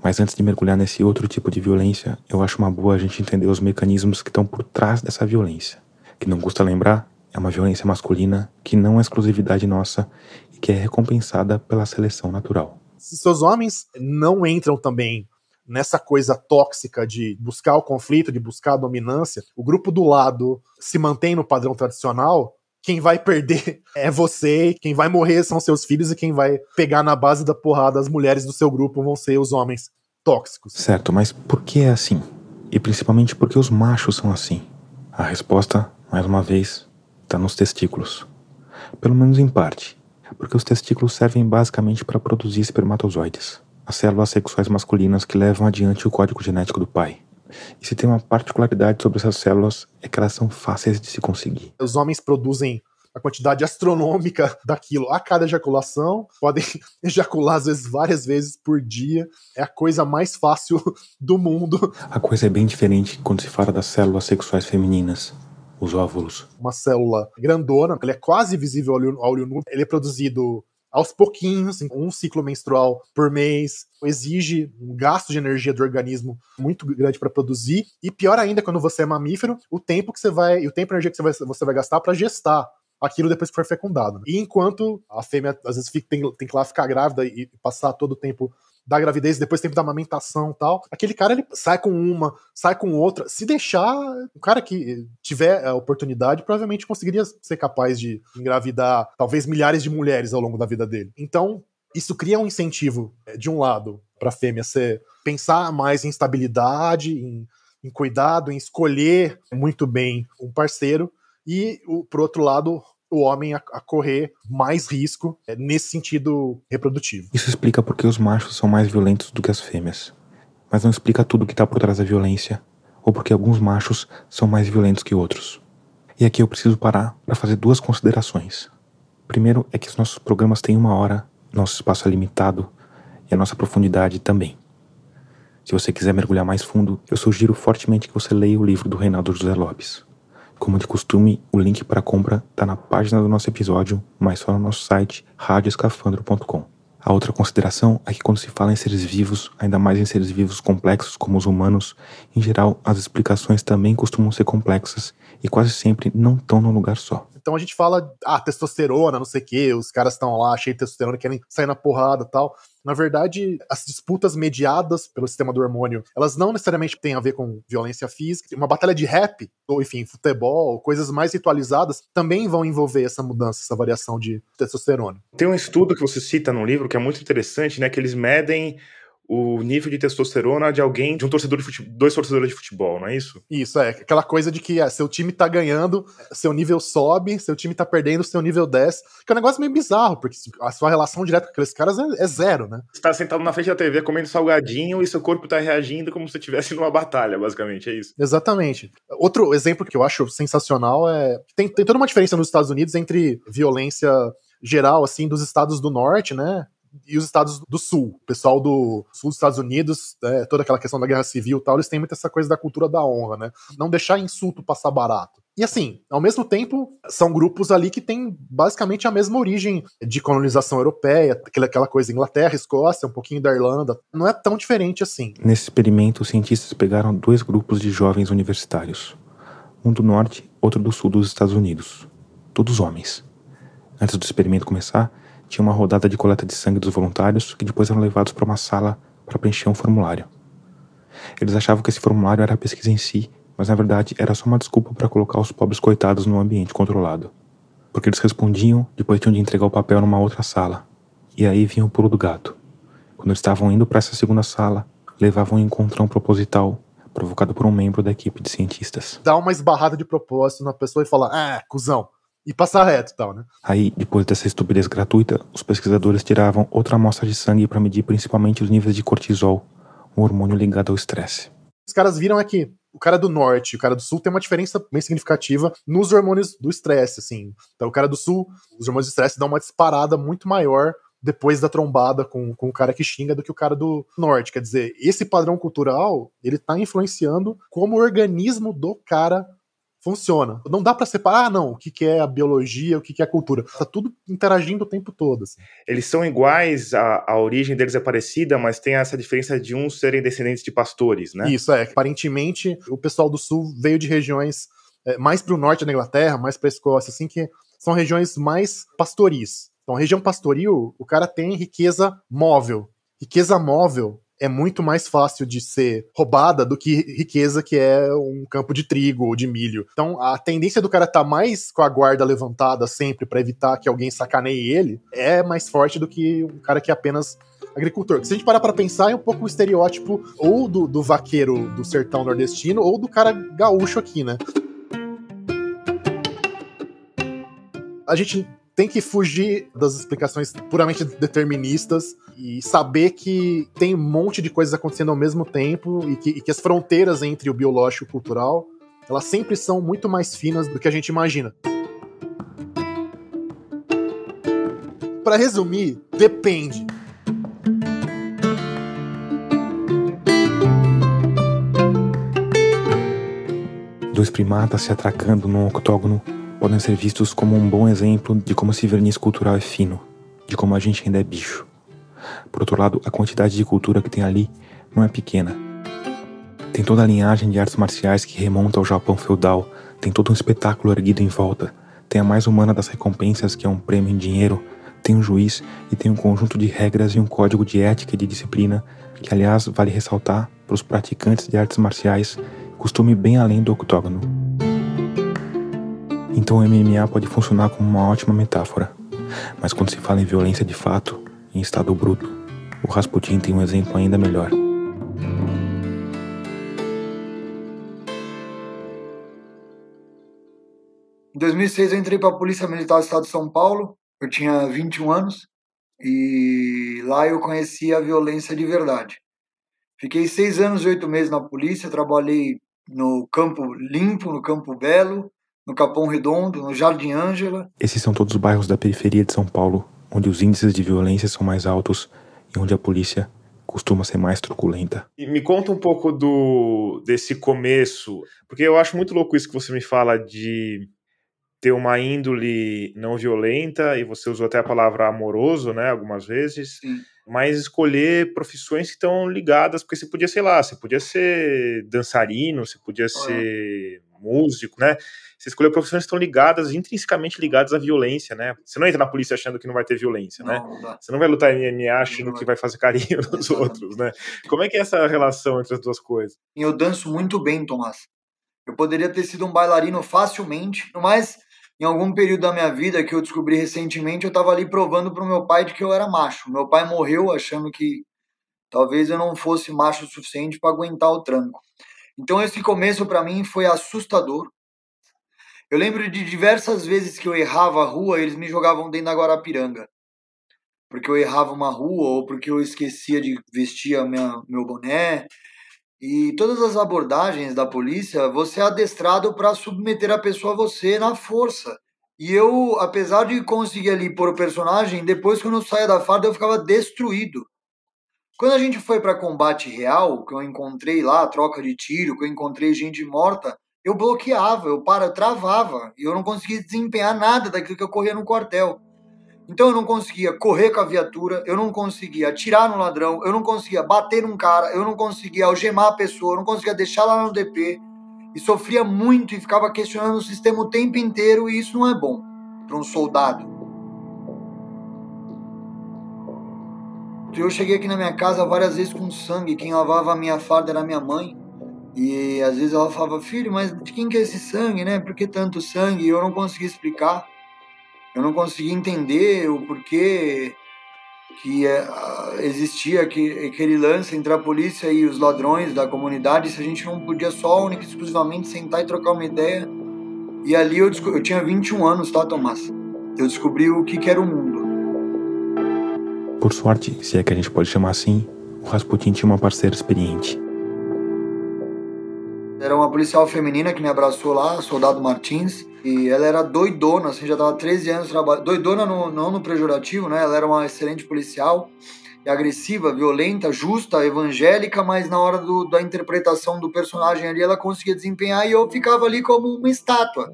Mas antes de mergulhar nesse outro tipo de violência, eu acho uma boa a gente entender os mecanismos que estão por trás dessa violência, que não custa lembrar, é uma violência masculina que não é exclusividade nossa e que é recompensada pela seleção natural. Se seus homens não entram também nessa coisa tóxica de buscar o conflito, de buscar a dominância, o grupo do lado se mantém no padrão tradicional, quem vai perder é você, quem vai morrer são seus filhos e quem vai pegar na base da porrada as mulheres do seu grupo vão ser os homens tóxicos. Certo, mas por que é assim? E principalmente porque os machos são assim? A resposta, mais uma vez, está nos testículos. Pelo menos em parte, porque os testículos servem basicamente para produzir espermatozoides, as células sexuais masculinas que levam adiante o código genético do pai. E se tem uma particularidade sobre essas células é que elas são fáceis de se conseguir. Os homens produzem a quantidade astronômica daquilo a cada ejaculação, podem ejacular às vezes várias vezes por dia, é a coisa mais fácil do mundo. A coisa é bem diferente quando se fala das células sexuais femininas, os óvulos. Uma célula grandona, ele é quase visível ao olho, ao olho nu, ele é produzido aos pouquinhos, um ciclo menstrual por mês, exige um gasto de energia do organismo muito grande para produzir, e pior ainda quando você é mamífero, o tempo que você vai, o tempo e energia que você vai, você vai gastar para gestar aquilo depois que for fecundado. E enquanto a fêmea às vezes fica, tem, tem que lá ficar grávida e passar todo o tempo da gravidez, depois tempo da amamentação tal. Aquele cara ele sai com uma, sai com outra. Se deixar, o cara que tiver a oportunidade provavelmente conseguiria ser capaz de engravidar talvez milhares de mulheres ao longo da vida dele. Então, isso cria um incentivo, é, de um lado, para a fêmea ser pensar mais em estabilidade, em, em cuidado, em escolher muito bem um parceiro, e, o, por outro lado, o homem a, a correr mais risco é, nesse sentido reprodutivo. Isso explica porque os machos são mais violentos do que as fêmeas. Mas não explica tudo o que está por trás da violência, ou porque alguns machos são mais violentos que outros. E aqui eu preciso parar para fazer duas considerações. Primeiro é que os nossos programas têm uma hora, nosso espaço é limitado e a nossa profundidade também. Se você quiser mergulhar mais fundo, eu sugiro fortemente que você leia o livro do Reinaldo José Lopes, como de costume, o link para compra está na página do nosso episódio, mas só no nosso site radioescafandro.com. A outra consideração é que quando se fala em seres vivos, ainda mais em seres vivos complexos como os humanos, em geral as explicações também costumam ser complexas e quase sempre não estão num lugar só. Então a gente fala, ah, testosterona, não sei o quê, os caras estão lá cheios de testosterona, querem sair na porrada tal. Na verdade, as disputas mediadas pelo sistema do hormônio, elas não necessariamente têm a ver com violência física. Uma batalha de rap, ou enfim, futebol, coisas mais ritualizadas, também vão envolver essa mudança, essa variação de testosterona. Tem um estudo que você cita no livro que é muito interessante, né? Que eles medem o nível de testosterona de alguém, de um torcedor de futebol, dois torcedores de futebol, não é isso? Isso, é. Aquela coisa de que é, seu time tá ganhando, seu nível sobe, seu time tá perdendo, seu nível desce. Que é um negócio meio bizarro, porque a sua relação direta com aqueles caras é, é zero, né? Você tá sentado na frente da TV comendo salgadinho e seu corpo tá reagindo como se estivesse numa batalha, basicamente, é isso. Exatamente. Outro exemplo que eu acho sensacional é. Tem, tem toda uma diferença nos Estados Unidos entre violência geral, assim, dos estados do norte, né? E os estados do sul. O pessoal do sul dos Estados Unidos, é, toda aquela questão da guerra civil e tal, eles têm muito essa coisa da cultura da honra, né? Não deixar insulto passar barato. E assim, ao mesmo tempo, são grupos ali que têm basicamente a mesma origem de colonização europeia, aquela coisa Inglaterra, Escócia, um pouquinho da Irlanda. Não é tão diferente assim. Nesse experimento, os cientistas pegaram dois grupos de jovens universitários. Um do norte, outro do sul dos Estados Unidos. Todos homens. Antes do experimento começar, tinha uma rodada de coleta de sangue dos voluntários que depois eram levados para uma sala para preencher um formulário. Eles achavam que esse formulário era a pesquisa em si, mas na verdade era só uma desculpa para colocar os pobres coitados num ambiente controlado. Porque eles respondiam, depois tinham de entregar o papel numa outra sala. E aí vinha o pulo do gato. Quando eles estavam indo para essa segunda sala, levavam um encontrão proposital provocado por um membro da equipe de cientistas. Dá uma esbarrada de propósito na pessoa e fala: Ah, cuzão, e passar reto e tal, né? Aí, depois dessa estupidez gratuita, os pesquisadores tiravam outra amostra de sangue para medir principalmente os níveis de cortisol, um hormônio ligado ao estresse. Os caras viram é que o cara do norte e o cara do sul tem uma diferença bem significativa nos hormônios do estresse, assim. Então, o cara do sul, os hormônios do estresse dão uma disparada muito maior depois da trombada com, com o cara que xinga do que o cara do norte. Quer dizer, esse padrão cultural, ele tá influenciando como o organismo do cara funciona. Não dá para separar, ah, não, o que, que é a biologia, o que, que é a cultura. Tá tudo interagindo o tempo todo. Assim. Eles são iguais, a, a origem deles é parecida, mas tem essa diferença de uns serem descendentes de pastores, né? Isso, é. Aparentemente, o pessoal do sul veio de regiões é, mais para o norte da Inglaterra, mais para a Escócia, assim, que são regiões mais pastoris. Então, região pastoril, o cara tem riqueza móvel. Riqueza móvel é muito mais fácil de ser roubada do que riqueza que é um campo de trigo ou de milho. Então, a tendência do cara estar tá mais com a guarda levantada sempre para evitar que alguém sacaneie ele é mais forte do que um cara que é apenas agricultor. Se a gente parar para pensar, é um pouco o estereótipo ou do, do vaqueiro do sertão nordestino ou do cara gaúcho aqui, né? A gente tem que fugir das explicações puramente deterministas e saber que tem um monte de coisas acontecendo ao mesmo tempo e que, e que as fronteiras entre o biológico e o cultural elas sempre são muito mais finas do que a gente imagina. Para resumir, depende. Dois primatas se atracando num octógono podem ser vistos como um bom exemplo de como esse verniz cultural é fino, de como a gente ainda é bicho. Por outro lado, a quantidade de cultura que tem ali não é pequena. Tem toda a linhagem de artes marciais que remonta ao Japão feudal, tem todo um espetáculo erguido em volta, tem a mais humana das recompensas, que é um prêmio em dinheiro, tem um juiz e tem um conjunto de regras e um código de ética e de disciplina, que aliás vale ressaltar para os praticantes de artes marciais, costume bem além do octógono. Então o MMA pode funcionar como uma ótima metáfora. Mas quando se fala em violência de fato, em estado bruto, o Rasputin tem um exemplo ainda melhor. Em 2006 eu entrei para a Polícia Militar do Estado de São Paulo. Eu tinha 21 anos e lá eu conheci a violência de verdade. Fiquei seis anos e oito meses na polícia, trabalhei no Campo Limpo, no Campo Belo, no Capão Redondo, no Jardim Ângela. Esses são todos os bairros da periferia de São Paulo, onde os índices de violência são mais altos e onde a polícia costuma ser mais truculenta. E me conta um pouco do desse começo, porque eu acho muito louco isso que você me fala de ter uma índole não violenta, e você usou até a palavra amoroso, né, algumas vezes, Sim. mas escolher profissões que estão ligadas, porque você podia, sei lá, você podia ser dançarino, você podia ser músico, né? Você escolheu profissões que estão ligadas, intrinsecamente ligadas à violência, né? Você não entra na polícia achando que não vai ter violência, né? Não, não dá. Você não vai lutar em MMA achando que vai fazer carinho nos outros, né? Como é que é essa relação entre as duas coisas? Eu danço muito bem, Tomás. Eu poderia ter sido um bailarino facilmente, mas em algum período da minha vida que eu descobri recentemente, eu estava ali provando para o meu pai de que eu era macho. Meu pai morreu achando que talvez eu não fosse macho o suficiente para aguentar o tranco. Então esse começo para mim foi assustador. Eu lembro de diversas vezes que eu errava a rua, eles me jogavam dentro da Guarapiranga. Porque eu errava uma rua ou porque eu esquecia de vestir minha, meu boné. E todas as abordagens da polícia, você é adestrado para submeter a pessoa a você na força. E eu, apesar de conseguir ali pôr o personagem, depois quando eu saía da farda eu ficava destruído. Quando a gente foi para combate real, que eu encontrei lá troca de tiro, que eu encontrei gente morta, eu bloqueava, eu para, eu travava, e eu não conseguia desempenhar nada daquilo que ocorria no quartel. Então eu não conseguia correr com a viatura, eu não conseguia atirar no ladrão, eu não conseguia bater num cara, eu não conseguia algemar a pessoa, eu não conseguia deixar lá no DP. E sofria muito e ficava questionando o sistema o tempo inteiro, e isso não é bom para um soldado. Eu cheguei aqui na minha casa várias vezes com sangue, quem lavava a minha farda era minha mãe. E às vezes ela falava, filho, mas de quem que é esse sangue, né? Por que tanto sangue? E eu não conseguia explicar. Eu não conseguia entender o porquê que é, ah, existia aquele, lance entre a polícia e os ladrões da comunidade, se a gente não podia só, única e exclusivamente, sentar e trocar uma ideia. E ali eu, eu tinha 21 anos, tá, Tomás? Eu descobri o que, que era o mundo. Por sorte, se é que a gente pode chamar assim, o Rasputin tinha uma parceira experiente. Era uma policial feminina que me abraçou lá, soldado Martins, e ela era doidona, assim, já tava 13 anos trabalhando. Doidona no, não no pejorativo, né? Ela era uma excelente policial, agressiva, violenta, justa, evangélica, mas na hora do, da interpretação do personagem ali ela conseguia desempenhar e eu ficava ali como uma estátua.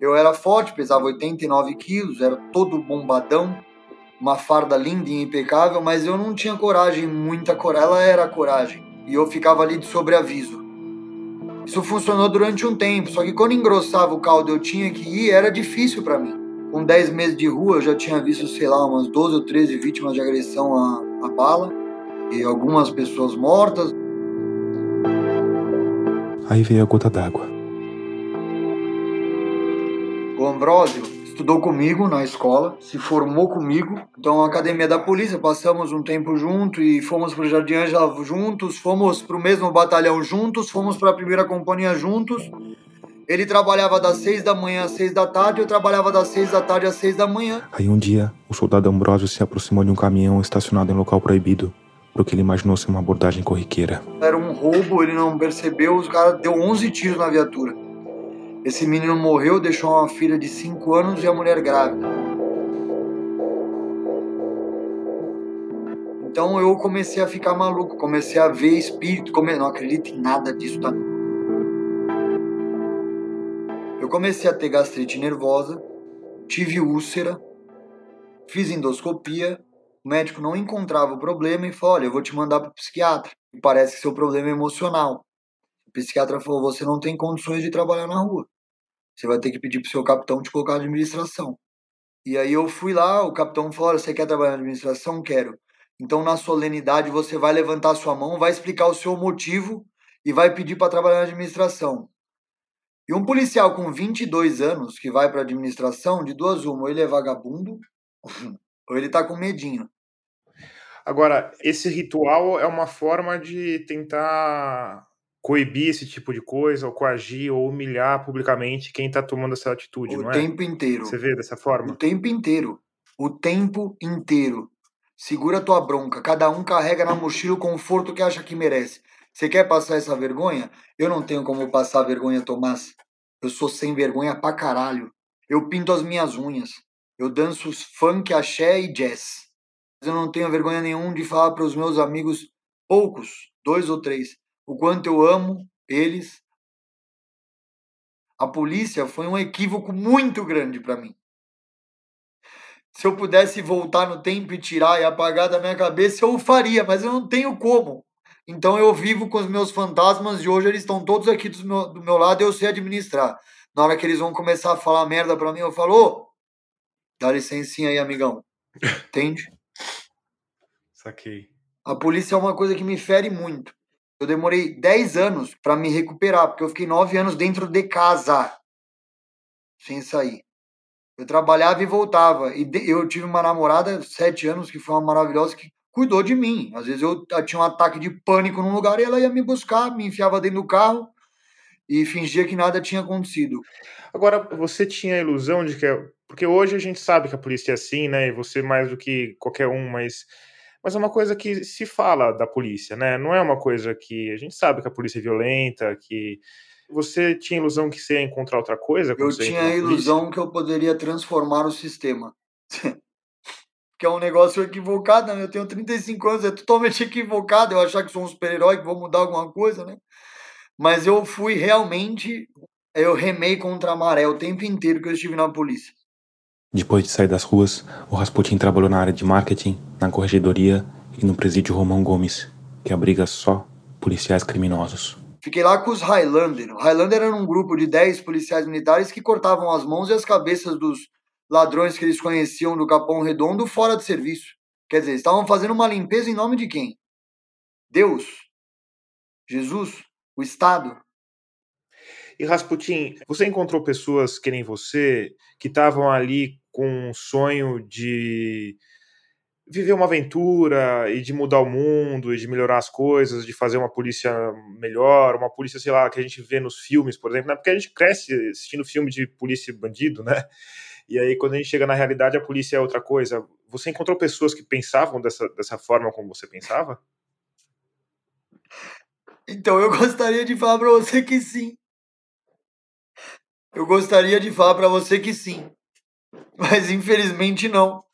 Eu era forte, pesava 89 quilos, era todo bombadão, uma farda linda e impecável, mas eu não tinha coragem, muita coragem. Ela era coragem, e eu ficava ali de sobreaviso. Isso funcionou durante um tempo, só que quando engrossava o caldo eu tinha que ir, era difícil para mim. Com 10 meses de rua eu já tinha visto, sei lá, umas 12 ou 13 vítimas de agressão a, a bala e algumas pessoas mortas. Aí veio a gota d'água. O Ambrósio estudou comigo na escola, se formou comigo. Então, a academia da polícia, passamos um tempo junto e fomos para o Jardim Ângela juntos, fomos para o mesmo batalhão juntos, fomos para a primeira companhia juntos. Ele trabalhava das seis da manhã às seis da tarde, eu trabalhava das seis da tarde às seis da manhã. Aí um dia, o soldado Ambrósio se aproximou de um caminhão estacionado em local proibido, porque ele imaginou ser uma abordagem corriqueira. Era um roubo, ele não percebeu, os caras deu 11 tiros na viatura. Esse menino morreu, deixou uma filha de 5 anos e a mulher grávida. Então eu comecei a ficar maluco, comecei a ver espírito, come... não acredito em nada disso, tá? Eu comecei a ter gastrite nervosa, tive úlcera, fiz endoscopia, o médico não encontrava o problema e falou: Olha, eu vou te mandar para o psiquiatra. E parece que seu problema é emocional. O psiquiatra falou: Você não tem condições de trabalhar na rua. Você vai ter que pedir pro seu capitão te colocar na administração. E aí eu fui lá, o capitão falou: você quer trabalhar na administração? Quero. Então, na solenidade, você vai levantar sua mão, vai explicar o seu motivo e vai pedir para trabalhar na administração. E um policial com 22 anos que vai para administração, de duas uma, ou ele é vagabundo, ou ele tá com medinho. Agora, esse ritual é uma forma de tentar coibir esse tipo de coisa, ou coagir, ou humilhar publicamente quem está tomando essa atitude, o não é? tempo inteiro. Você vê dessa forma? O tempo inteiro. O tempo inteiro. Segura tua bronca. Cada um carrega na mochila o conforto que acha que merece. Você quer passar essa vergonha? Eu não tenho como passar vergonha, Tomás. Eu sou sem vergonha pra caralho. Eu pinto as minhas unhas. Eu danço funk, axé e jazz. Eu não tenho vergonha nenhum de falar para os meus amigos, poucos, dois ou três, o quanto eu amo eles. A polícia foi um equívoco muito grande para mim. Se eu pudesse voltar no tempo e tirar e apagar da minha cabeça, eu o faria, mas eu não tenho como. Então eu vivo com os meus fantasmas e hoje eles estão todos aqui do meu, do meu lado e eu sei administrar. Na hora que eles vão começar a falar merda pra mim, eu falo, ô, dá licencinha aí, amigão. Entende? Saquei. A polícia é uma coisa que me fere muito. Eu demorei 10 anos para me recuperar, porque eu fiquei 9 anos dentro de casa, sem sair. Eu trabalhava e voltava. E eu tive uma namorada, 7 anos, que foi uma maravilhosa, que cuidou de mim. Às vezes eu tinha um ataque de pânico num lugar e ela ia me buscar, me enfiava dentro do carro e fingia que nada tinha acontecido. Agora, você tinha a ilusão de que. Porque hoje a gente sabe que a polícia é assim, né? E você mais do que qualquer um, mas mas é uma coisa que se fala da polícia, né? Não é uma coisa que a gente sabe que a polícia é violenta, que você tinha a ilusão que você ia encontrar outra coisa? Eu tinha a ilusão que eu poderia transformar o sistema. que é um negócio equivocado, né? Eu tenho 35 anos, é totalmente equivocado eu achar que sou um super-herói, que vou mudar alguma coisa, né? Mas eu fui realmente. Eu remei contra a maré o tempo inteiro que eu estive na polícia. Depois de sair das ruas, o Rasputin trabalhou na área de marketing, na corregedoria e no presídio Romão Gomes, que abriga só policiais criminosos. Fiquei lá com os Highlander. O Highlander era um grupo de 10 policiais militares que cortavam as mãos e as cabeças dos ladrões que eles conheciam do Capão Redondo fora de serviço. Quer dizer, estavam fazendo uma limpeza em nome de quem? Deus? Jesus? O Estado? E Rasputin, você encontrou pessoas que nem você, que estavam ali com um sonho de viver uma aventura e de mudar o mundo e de melhorar as coisas, de fazer uma polícia melhor, uma polícia, sei lá, que a gente vê nos filmes, por exemplo, né? porque a gente cresce assistindo filme de polícia e bandido, né? E aí, quando a gente chega na realidade, a polícia é outra coisa. Você encontrou pessoas que pensavam dessa, dessa forma como você pensava? Então, eu gostaria de falar para você que sim. Eu gostaria de falar para você que sim mas infelizmente não.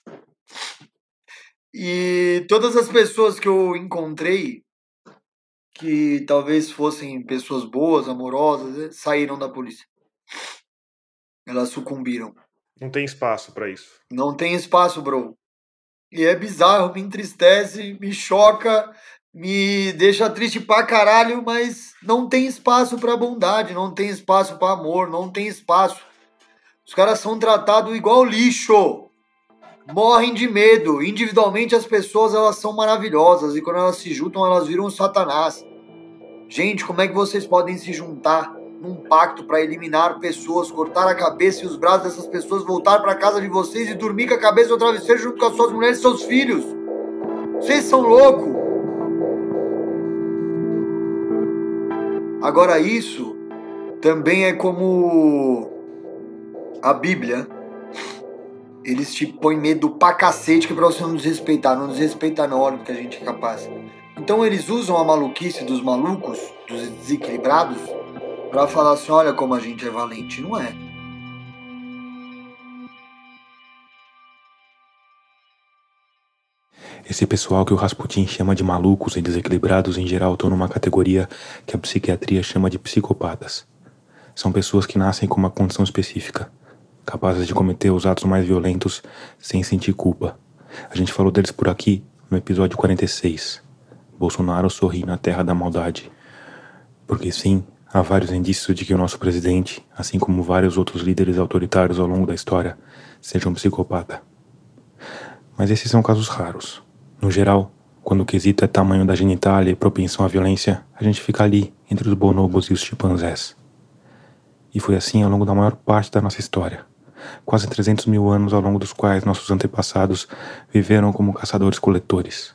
E todas as pessoas que eu encontrei, que talvez fossem pessoas boas, amorosas, né, saíram da polícia. Elas sucumbiram. Não tem espaço para isso. Não tem espaço, bro. E é bizarro, me entristece, me choca, me deixa triste pra caralho, mas não tem espaço pra bondade, não tem espaço pra amor, não tem espaço. Os caras são tratados igual lixo. Morrem de medo. Individualmente as pessoas elas são maravilhosas e quando elas se juntam elas viram um satanás. Gente, como é que vocês podem se juntar num pacto para eliminar pessoas, cortar a cabeça e os braços dessas pessoas, voltar para casa de vocês e dormir com a cabeça no travesseiro junto com as suas mulheres e seus filhos? Vocês são loucos? Agora, isso também é como a Bíblia. Eles te põem medo pra cacete que pra você não desrespeitar. Não desrespeita na hora do que a gente é capaz. Então eles usam a maluquice dos malucos, dos desequilibrados, para falar assim: olha como a gente é valente. Não é. Esse pessoal que o Rasputin chama de malucos e desequilibrados em geral estão numa categoria que a psiquiatria chama de psicopatas. São pessoas que nascem com uma condição específica, capazes de cometer os atos mais violentos sem sentir culpa. A gente falou deles por aqui no episódio 46. Bolsonaro sorri na terra da maldade. Porque sim, há vários indícios de que o nosso presidente, assim como vários outros líderes autoritários ao longo da história, sejam um psicopata. Mas esses são casos raros. No geral, quando o quesito é tamanho da genitália e propensão à violência, a gente fica ali, entre os bonobos e os chimpanzés. E foi assim ao longo da maior parte da nossa história. Quase 300 mil anos ao longo dos quais nossos antepassados viveram como caçadores-coletores.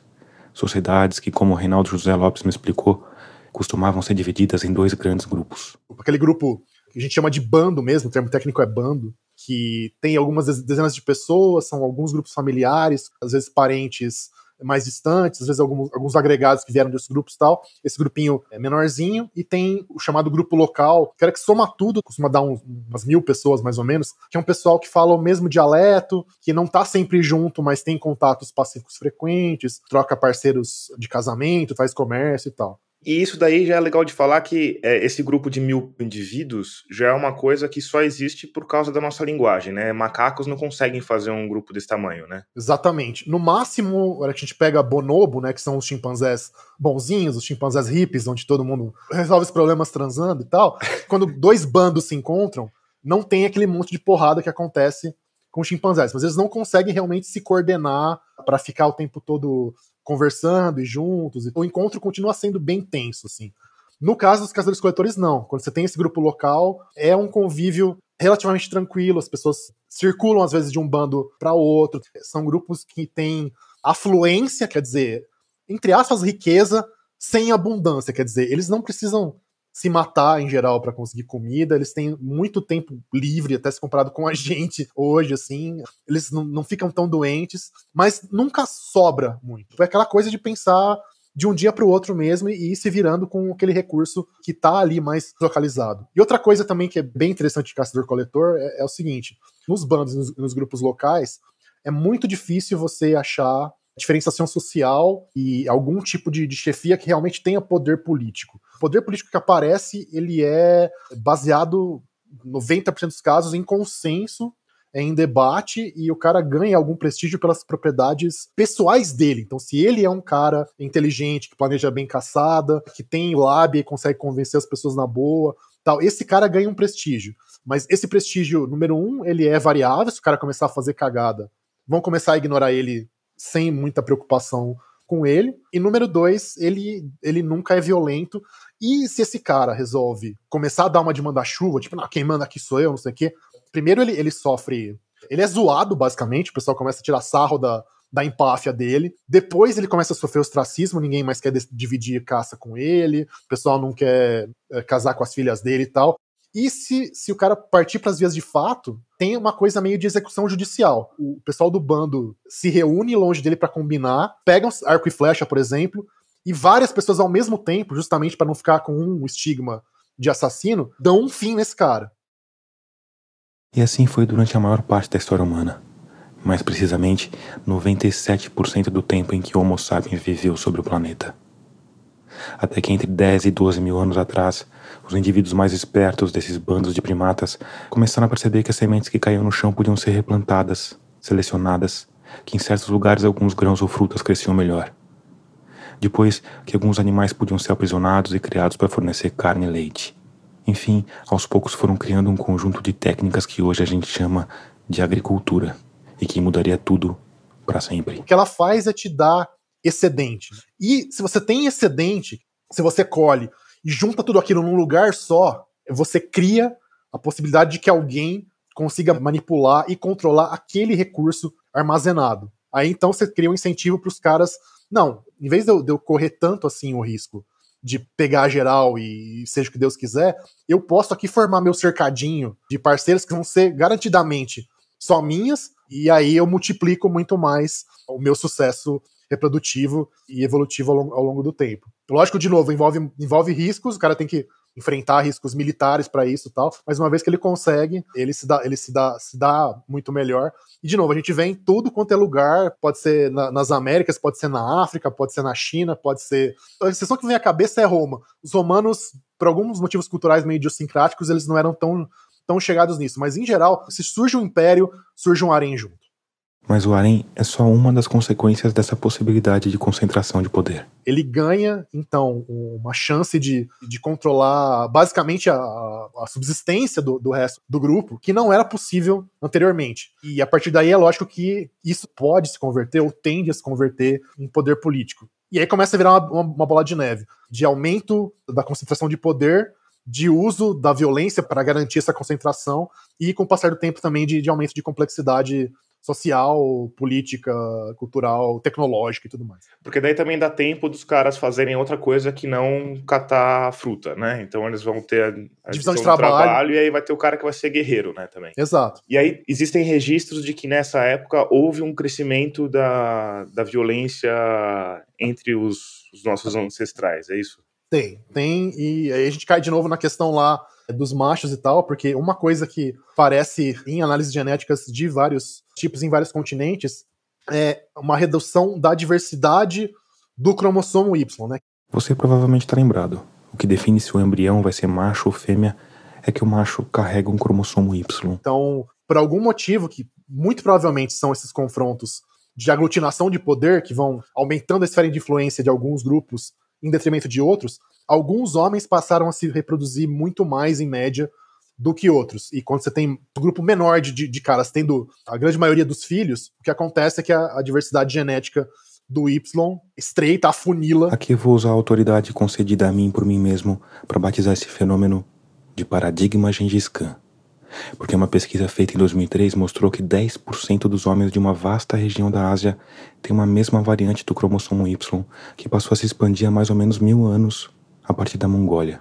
Sociedades que, como Reinaldo José Lopes me explicou, costumavam ser divididas em dois grandes grupos. Aquele grupo que a gente chama de bando mesmo, o termo técnico é bando, que tem algumas dezenas de pessoas, são alguns grupos familiares, às vezes parentes mais distantes, às vezes alguns, alguns agregados que vieram desses grupos e tal. Esse grupinho é menorzinho e tem o chamado grupo local, que era que soma tudo, costuma dar umas mil pessoas mais ou menos, que é um pessoal que fala o mesmo dialeto, que não tá sempre junto, mas tem contatos pacíficos frequentes, troca parceiros de casamento, faz comércio e tal. E isso daí já é legal de falar que é, esse grupo de mil indivíduos já é uma coisa que só existe por causa da nossa linguagem, né? Macacos não conseguem fazer um grupo desse tamanho, né? Exatamente. No máximo, a gente pega bonobo, né? Que são os chimpanzés bonzinhos, os chimpanzés hippies, onde todo mundo resolve os problemas transando e tal. Quando dois bandos se encontram, não tem aquele monte de porrada que acontece com chimpanzés, mas eles não conseguem realmente se coordenar para ficar o tempo todo conversando e juntos. O encontro continua sendo bem tenso, assim. No caso dos caçadores-coletores, não. Quando você tem esse grupo local, é um convívio relativamente tranquilo, as pessoas circulam às vezes de um bando para outro. São grupos que têm afluência, quer dizer, entre aspas, riqueza, sem abundância, quer dizer, eles não precisam se matar em geral para conseguir comida, eles têm muito tempo livre, até se comparado com a gente hoje, assim, eles não, não ficam tão doentes, mas nunca sobra muito. É aquela coisa de pensar de um dia para o outro mesmo e ir se virando com aquele recurso que está ali mais localizado. E outra coisa também que é bem interessante de caçador-coletor é, é, o seguinte: nos bandos, nos, nos grupos locais, é muito difícil você achar diferenciação social e algum tipo de, de chefia que realmente tenha poder político. O poder político que aparece, ele é baseado, 90% dos casos, em consenso é em debate e o cara ganha algum prestígio pelas propriedades pessoais dele. Então, se ele é um cara inteligente, que planeja bem caçada, que tem lábia e consegue convencer as pessoas na boa, tal, esse cara ganha um prestígio. Mas esse prestígio, número um, ele é variável. Se o cara começar a fazer cagada, vão começar a ignorar ele sem muita preocupação com ele. E número dois, ele, ele nunca é violento. E se esse cara resolve começar a dar uma de mandar-chuva, tipo, quem manda aqui sou eu, não sei o quê. Primeiro ele, ele sofre. Ele é zoado, basicamente. O pessoal começa a tirar sarro da, da empáfia dele. Depois ele começa a sofrer ostracismo, ninguém mais quer dividir caça com ele, o pessoal não quer é, casar com as filhas dele e tal. E se, se o cara partir para as vias de fato, tem uma coisa meio de execução judicial. O pessoal do bando se reúne longe dele para combinar, pegam arco e flecha, por exemplo, e várias pessoas ao mesmo tempo, justamente para não ficar com um estigma de assassino, dão um fim nesse cara. E assim foi durante a maior parte da história humana. Mais precisamente, 97% do tempo em que o Homo sapiens viveu sobre o planeta. Até que entre 10 e 12 mil anos atrás, os indivíduos mais espertos desses bandos de primatas começaram a perceber que as sementes que caíam no chão podiam ser replantadas, selecionadas, que em certos lugares alguns grãos ou frutas cresciam melhor. Depois que alguns animais podiam ser aprisionados e criados para fornecer carne e leite. Enfim, aos poucos foram criando um conjunto de técnicas que hoje a gente chama de agricultura e que mudaria tudo para sempre. O que ela faz é te dar excedente. E se você tem excedente, se você colhe e junta tudo aquilo num lugar só, você cria a possibilidade de que alguém consiga manipular e controlar aquele recurso armazenado. Aí então você cria um incentivo para os caras. Não, em vez de eu, de eu, correr tanto assim o risco de pegar geral e seja o que Deus quiser, eu posso aqui formar meu cercadinho de parceiros que vão ser garantidamente só minhas, e aí eu multiplico muito mais o meu sucesso reprodutivo e evolutivo ao longo, ao longo do tempo. Lógico, de novo, envolve, envolve riscos, o cara tem que enfrentar riscos militares para isso e tal, mas uma vez que ele consegue, ele se dá, ele se dá, se dá muito melhor. E de novo, a gente vê em tudo quanto é lugar, pode ser na, nas Américas, pode ser na África, pode ser na China, pode ser. A exceção que vem à cabeça é Roma. Os romanos, por alguns motivos culturais meio idiosincráticos, eles não eram tão, tão chegados nisso, mas em geral, se surge um império, surge um harém junto. Mas o harém é só uma das consequências dessa possibilidade de concentração de poder. Ele ganha, então, uma chance de, de controlar basicamente a, a subsistência do, do resto do grupo, que não era possível anteriormente. E a partir daí é lógico que isso pode se converter, ou tende a se converter, em poder político. E aí começa a virar uma, uma, uma bola de neve de aumento da concentração de poder de uso da violência para garantir essa concentração e, com o passar do tempo, também de, de aumento de complexidade social, política, cultural, tecnológica e tudo mais. Porque daí também dá tempo dos caras fazerem outra coisa que não catar fruta, né? Então eles vão ter a, a divisão de trabalho. trabalho. e aí vai ter o cara que vai ser guerreiro, né, também. Exato. E aí existem registros de que nessa época houve um crescimento da, da violência entre os, os nossos ancestrais, é isso? Tem, tem, e aí a gente cai de novo na questão lá dos machos e tal, porque uma coisa que parece em análises genéticas de vários tipos em vários continentes é uma redução da diversidade do cromossomo Y, né? Você provavelmente está lembrado. O que define se o embrião vai ser macho ou fêmea é que o macho carrega um cromossomo Y. Então, por algum motivo que muito provavelmente são esses confrontos de aglutinação de poder que vão aumentando a esfera de influência de alguns grupos em detrimento de outros, alguns homens passaram a se reproduzir muito mais em média do que outros. E quando você tem um grupo menor de, de, caras tendo a grande maioria dos filhos, o que acontece é que a, a diversidade genética do Y estreita, afunila. Aqui vou usar a autoridade concedida a mim por mim mesmo para batizar esse fenômeno de paradigma Gengis Khan. Porque uma pesquisa feita em 2003 mostrou que 10% dos homens de uma vasta região da Ásia têm uma mesma variante do cromossomo Y, que passou a se expandir há mais ou menos mil anos a partir da Mongólia.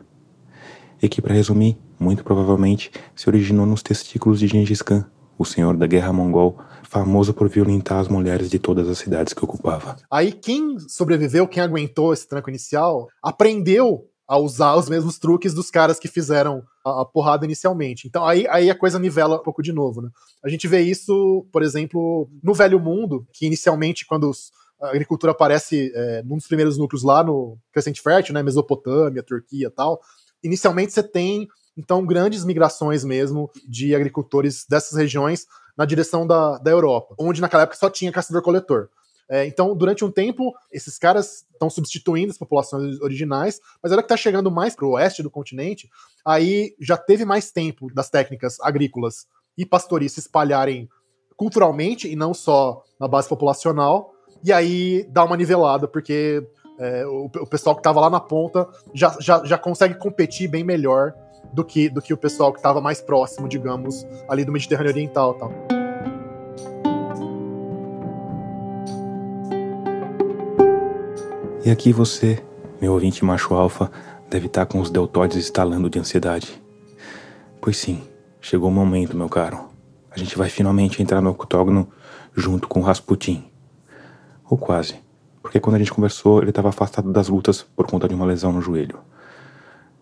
E que, para resumir, muito provavelmente se originou nos testículos de Gengis Khan, o senhor da guerra mongol, famoso por violentar as mulheres de todas as cidades que ocupava. Aí quem sobreviveu, quem aguentou esse tranco inicial, aprendeu a usar os mesmos truques dos caras que fizeram a, porrada inicialmente. Então aí, aí a coisa nivela um pouco de novo, né? A gente vê isso, por exemplo, no Velho Mundo, que inicialmente, quando os, a agricultura aparece é, num dos primeiros núcleos lá no Crescente Fértil, né? Mesopotâmia, Turquia tal. Inicialmente você tem, então, grandes migrações mesmo de agricultores dessas regiões na direção da, da Europa, onde naquela época só tinha caçador-coletor. É, então, durante um tempo, esses caras estão substituindo as populações originais, mas agora que está chegando mais para o oeste do continente, aí já teve mais tempo das técnicas agrícolas e pastoris se espalharem culturalmente e não só na base populacional, e aí dá uma nivelada, porque é, o, o, pessoal que estava lá na ponta já, já, já consegue competir bem melhor do que, do que o pessoal que estava mais próximo, digamos, ali do Mediterrâneo Oriental tal. E aqui você, meu ouvinte macho alfa, deve estar tá com os deltóides estalando de ansiedade. Pois sim, chegou o momento, meu caro. A gente vai finalmente entrar no octógono junto com o Rasputin. Ou quase. Porque quando a gente conversou, ele estava afastado das lutas por conta de uma lesão no joelho.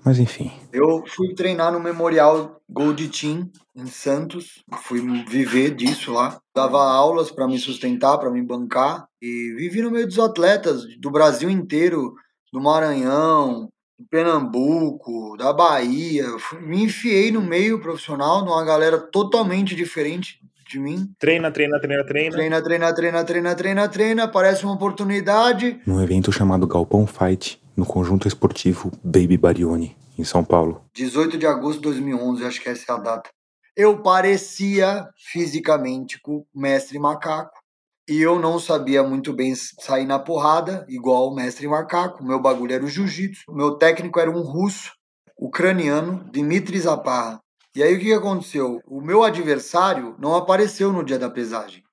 Mas enfim. Eu fui treinar no Memorial Gold Team em Santos, fui viver disso lá. Dava aulas para me sustentar, para me bancar e vivi no meio dos atletas do Brasil inteiro, do Maranhão, do Pernambuco, da Bahia. Fui, me enfiei no meio profissional, numa galera totalmente diferente de mim. Treina, treina, treina, treina. Treina, treina, treina, treina, treina, treina. Aparece uma oportunidade. Num evento chamado Galpão Fight, no conjunto esportivo Baby Barione, em São Paulo. 18 de agosto de 2011, acho que essa é a data. Eu parecia fisicamente com o mestre macaco. E eu não sabia muito bem sair na porrada, igual o mestre macaco. Meu bagulho era o jiu-jitsu. Meu técnico era um russo, ucraniano, Dmitry Zaparra. E aí o que aconteceu? O meu adversário não apareceu no dia da pesagem.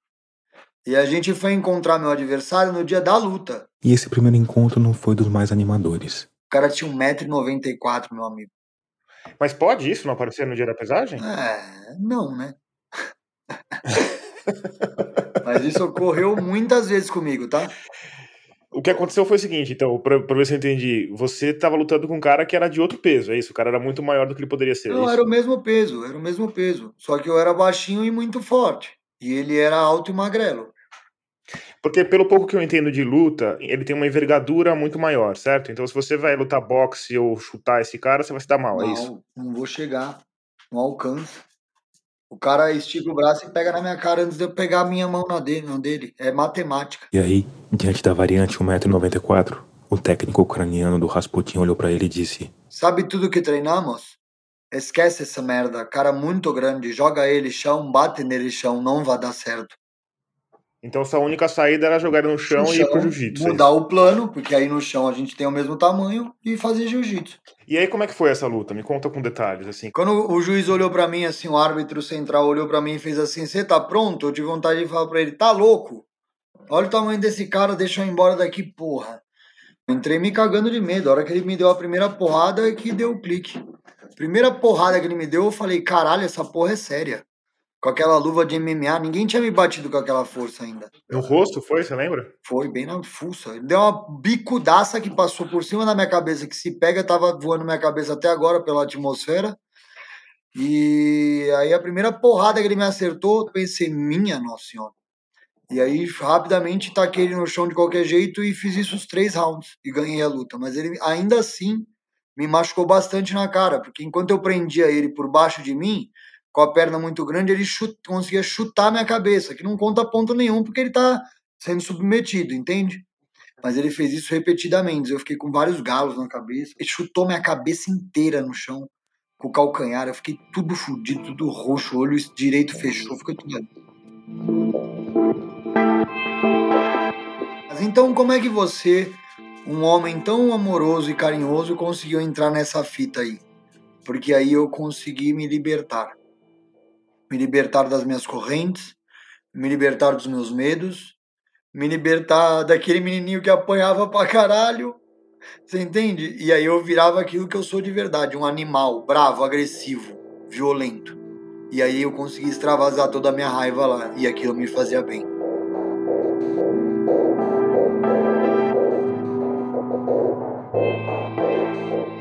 E a gente foi encontrar meu adversário no dia da luta. E esse primeiro encontro não foi dos mais animadores. O cara tinha 1,94m, meu amigo. Mas pode isso não aparecer no dia da pesagem? É, não, né? Mas isso ocorreu muitas vezes comigo, tá? O que aconteceu foi o seguinte, então, pra, pra ver se eu entendi. Você tava lutando com um cara que era de outro peso, é isso? O cara era muito maior do que ele poderia ser. é Não, isso? era o mesmo peso, era o mesmo peso. Só que eu era baixinho e muito forte. E ele era alto e magrelo. Porque pelo pouco que eu entendo de luta, ele tem uma envergadura muito maior, certo? Então se você vai lutar boxe ou chutar esse cara, você vai se dar mal, é isso? Não, não vou chegar. Não alcança. O cara estica o braço e pega na minha cara antes de eu pegar a minha mão na dele. Na dele. É matemática. E aí, diante da variante 1,94m, o técnico ucraniano do Rasputin olhou pra ele e disse: Sabe tudo que treinamos? Esquece essa merda. Cara muito grande. Joga ele chão, bate nele chão. Não vai dar certo. Então sua única saída era jogar no chão No e ir pro chão, jiu-jitsu. é Mudar o plano, porque aí no chão a gente tem o mesmo tamanho e fazer jiu-jitsu. E aí como é que foi essa luta? Me conta com detalhes, assim. Quando o juiz olhou pra mim, assim, o árbitro central olhou pra mim e fez assim: Você tá pronto? Eu tive vontade de falar pra ele: Tá louco? Olha o tamanho desse cara, deixa eu ir embora daqui, porra. Entrei me cagando de medo. A hora que ele me deu a primeira porrada é que deu o clique. Primeira porrada que ele me deu, eu falei: Caralho, essa porra é séria. Com aquela luva de MMA, ninguém tinha me batido com aquela força ainda. No rosto foi, você lembra? Foi bem na fuça. Ele deu uma bicudaça que passou por cima da minha cabeça, que se pega, tava voando minha cabeça até agora pela atmosfera. E aí a primeira porrada que ele me acertou, eu pensei, minha nossa senhora. E aí rapidamente taquei ele no chão de qualquer jeito e fiz isso os três rounds e ganhei a luta. Mas ele ainda assim me machucou bastante na cara, porque enquanto eu prendia ele por baixo de mim, com a perna muito grande, ele conseguia chutar minha cabeça, que não conta ponto nenhum, porque ele tá sendo submetido, entende? Mas ele fez isso repetidamente. Eu fiquei com vários galos na cabeça. Ele chutou minha cabeça inteira no chão, com o calcanhar. Eu fiquei tudo fudido, tudo roxo. O olho direito fechou, ficou tudo. Mas então, como é que você, um homem tão amoroso e carinhoso, conseguiu entrar nessa fita aí? Porque aí eu consegui me libertar. Me libertar das minhas correntes, me libertar dos meus medos, me libertar daquele menininho que apanhava pra caralho. Você entende? E aí eu virava aquilo que eu sou de verdade, um animal bravo, agressivo, violento. E aí eu consegui extravasar toda a minha raiva lá e aquilo me fazia bem.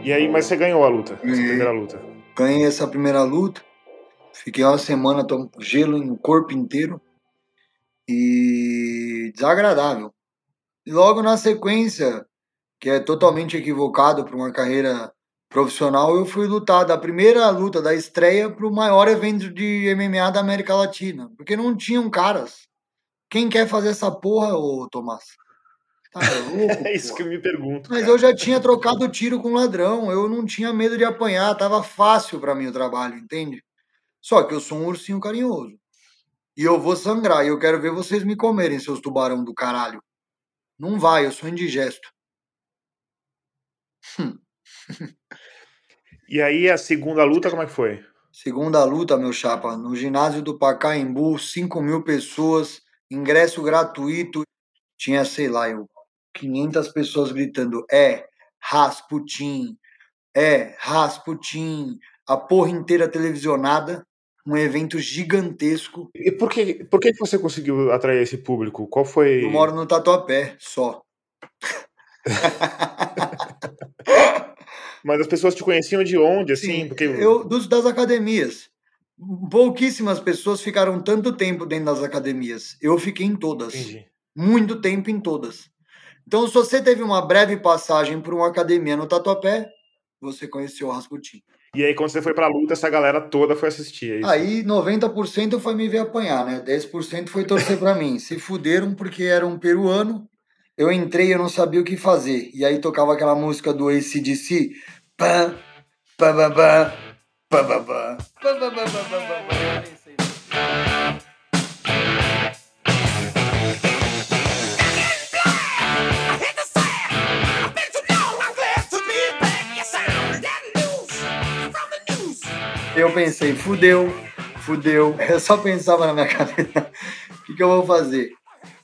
E aí, mas você ganhou a luta, essa primeira luta. Ganhei essa primeira luta, fiquei uma semana com gelo no corpo inteiro e desagradável. E logo na sequência, que é totalmente equivocado para uma carreira profissional, eu fui lutar da primeira luta da estreia para o maior evento de MMA da América Latina, porque não tinham caras. Quem quer fazer essa porra, ô Tomás? Tá louco, É isso porra. que eu me pergunto. Mas cara. eu já tinha trocado tiro com ladrão, eu não tinha medo de apanhar, tava fácil pra mim o trabalho, entende? Só que eu sou um ursinho carinhoso. E eu vou sangrar, e eu quero ver vocês me comerem, seus tubarão do caralho. Não vai, eu sou indigesto. E aí, a segunda luta, como é que foi? Segunda luta, meu chapa, no ginásio do Pacaembu, 5 mil pessoas, ingresso gratuito. Tinha, sei lá, eu, 500 pessoas gritando: é, Rasputin, é, Rasputin, a porra inteira televisionada, um evento gigantesco. E por que, por que você conseguiu atrair esse público? Qual foi. Eu moro no Tatuapé, só. Mas as pessoas te conheciam de onde, assim? Sim, porque eu, dos, das academias. Pouquíssimas pessoas ficaram tanto tempo dentro das academias. Eu fiquei em todas. Entendi. muito tempo em todas. Então, se você teve uma breve passagem por uma academia no Tatuapé, você conheceu o Rasputin. E aí, quando você foi pra luta, essa galera toda foi assistir. É isso? Aí 90% foi me ver apanhar, né? 10% foi torcer pra mim. Se fuderam porque era um peruano. Eu entrei e eu não sabia o que fazer. E aí tocava aquela música do ACDC. Pã, pã, pã, pã, pã, pã, pã, pã, pã, pã, pensei, fudeu, fudeu. Eu só pensava na minha cabeça, o que, que eu vou fazer?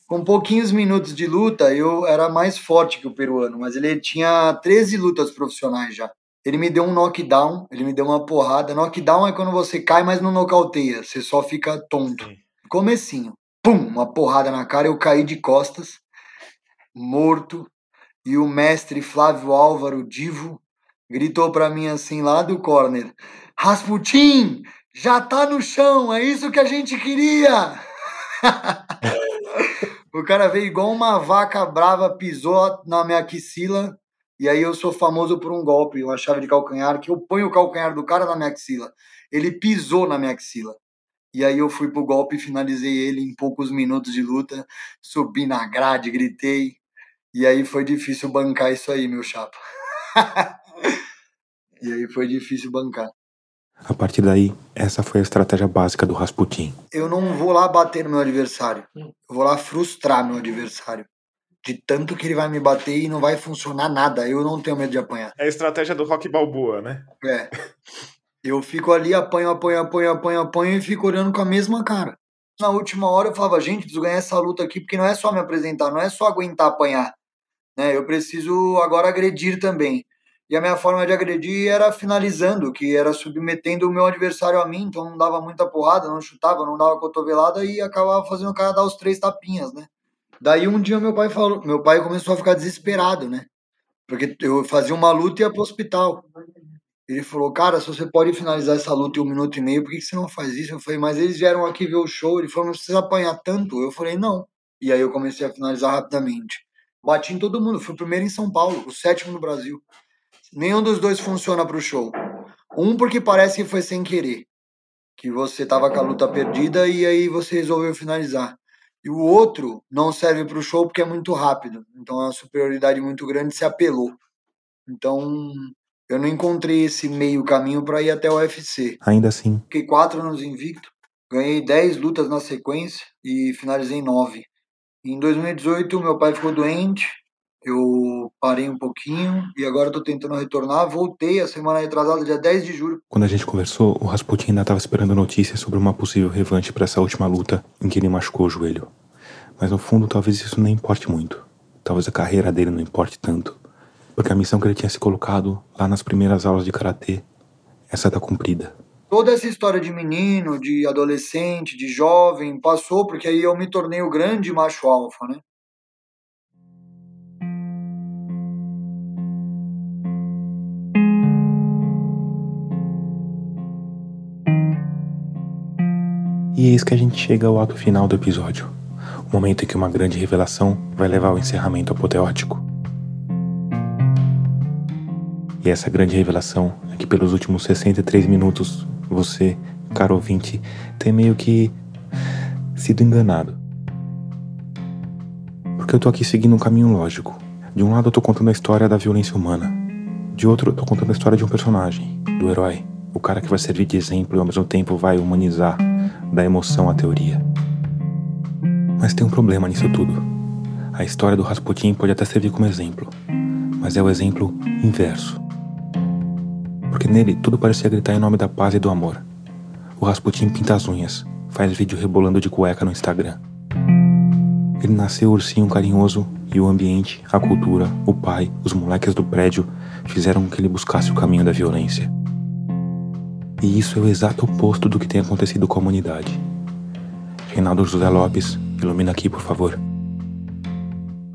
Com pouquinhos minutos de luta, eu era mais forte que o peruano, mas ele tinha 13 lutas profissionais já. Ele me deu um knockdown, ele me deu uma porrada. Knockdown é quando você cai, mas não nocauteia, você só fica tonto. Comecinho, pum, uma porrada na cara, eu caí de costas, morto, e o mestre Flávio Álvaro Divo gritou pra mim assim lá do corner: Rasputin, já tá no chão, é isso que a gente queria. o cara veio igual uma vaca brava, pisou na minha axila, e aí eu sou famoso por um golpe, uma chave de calcanhar, que eu ponho o calcanhar do cara na minha axila. Ele pisou na minha axila. E aí eu fui pro golpe e finalizei ele em poucos minutos de luta, subi na grade, gritei. E aí foi difícil bancar isso aí, meu chapa. e aí foi difícil bancar. A partir daí, essa foi a estratégia básica do Rasputin. Eu não vou lá bater no meu adversário. Eu vou lá frustrar meu adversário. De tanto que ele vai me bater e não vai funcionar nada. Eu não tenho medo de apanhar. É a estratégia do Rock Balboa, né? É. Eu fico ali, apanho, apanho, apanho, apanho, apanho e fico olhando com a mesma cara. Na última hora eu falava, gente, preciso ganhar essa luta aqui, porque não é só me apresentar, não é só aguentar apanhar. Né? Eu preciso agora agredir também. E a minha forma de agredir era finalizando, que era submetendo o meu adversário a mim, então não dava muita porrada, não chutava, não dava cotovelada e acabava fazendo o cara dar os três tapinhas, né? Daí um dia meu pai falou, meu pai começou a ficar desesperado, né? Porque eu fazia uma luta e ia pro hospital. Ele falou, cara, se você pode finalizar essa luta em um minuto e meio, por que que você não faz isso? Eu falei, mas eles vieram aqui ver o show. Ele falou, não precisa apanhar tanto. Eu falei, não. E aí eu comecei a finalizar rapidamente. Bati em todo mundo, fui o primeiro em São Paulo, o sétimo no Brasil. Nenhum dos dois funciona pro show. Um porque parece que foi sem querer. Que você tava com a luta perdida e aí você resolveu finalizar. E o outro não serve pro show porque é muito rápido. Então é uma superioridade muito grande, se apelou. Então eu não encontrei esse meio caminho para ir até o UFC. Ainda assim, Fiquei quatro anos invicto, ganhei 10 lutas na sequência e finalizei nove. Em 2018, meu pai ficou doente, eu parei um pouquinho e agora estou tentando retornar. Voltei a semana retrasada, dia 10 de julho. quando a gente conversou, o Rasputin ainda estava esperando notícias sobre uma possível revanche para essa última luta em que ele machucou o joelho. Mas no fundo, talvez isso nem importe muito. Talvez a carreira dele não importe tanto. Porque a missão que ele tinha se colocado lá nas primeiras aulas de karatê, essa tá cumprida. Toda essa história de menino, de adolescente, de jovem, passou porque aí eu me tornei o grande macho alfa, né? E eis que a gente chega ao ato final do episódio. O momento em que uma grande revelação vai levar ao encerramento apoteótico. E essa grande revelação é que pelos últimos 63 minutos, você, caro ouvinte, tem meio que sido enganado. Porque eu tô aqui seguindo um caminho lógico. De um lado eu tô contando a história da violência humana. De outro eu tô contando a história de um personagem, do herói. O cara que vai servir de exemplo e ao mesmo tempo vai humanizar, da emoção à teoria. Mas tem um problema nisso tudo. A história do Rasputin pode até servir como exemplo, mas é o exemplo inverso. Porque nele tudo parecia gritar em nome da paz e do amor. O Rasputin pinta as unhas, faz vídeo rebolando de cueca no Instagram. Ele nasceu ursinho carinhoso e o ambiente, a cultura, o pai, os moleques do prédio fizeram com que ele buscasse o caminho da violência. E isso é o exato oposto do que tem acontecido com a humanidade. Reinaldo José Lopes, ilumina aqui, por favor.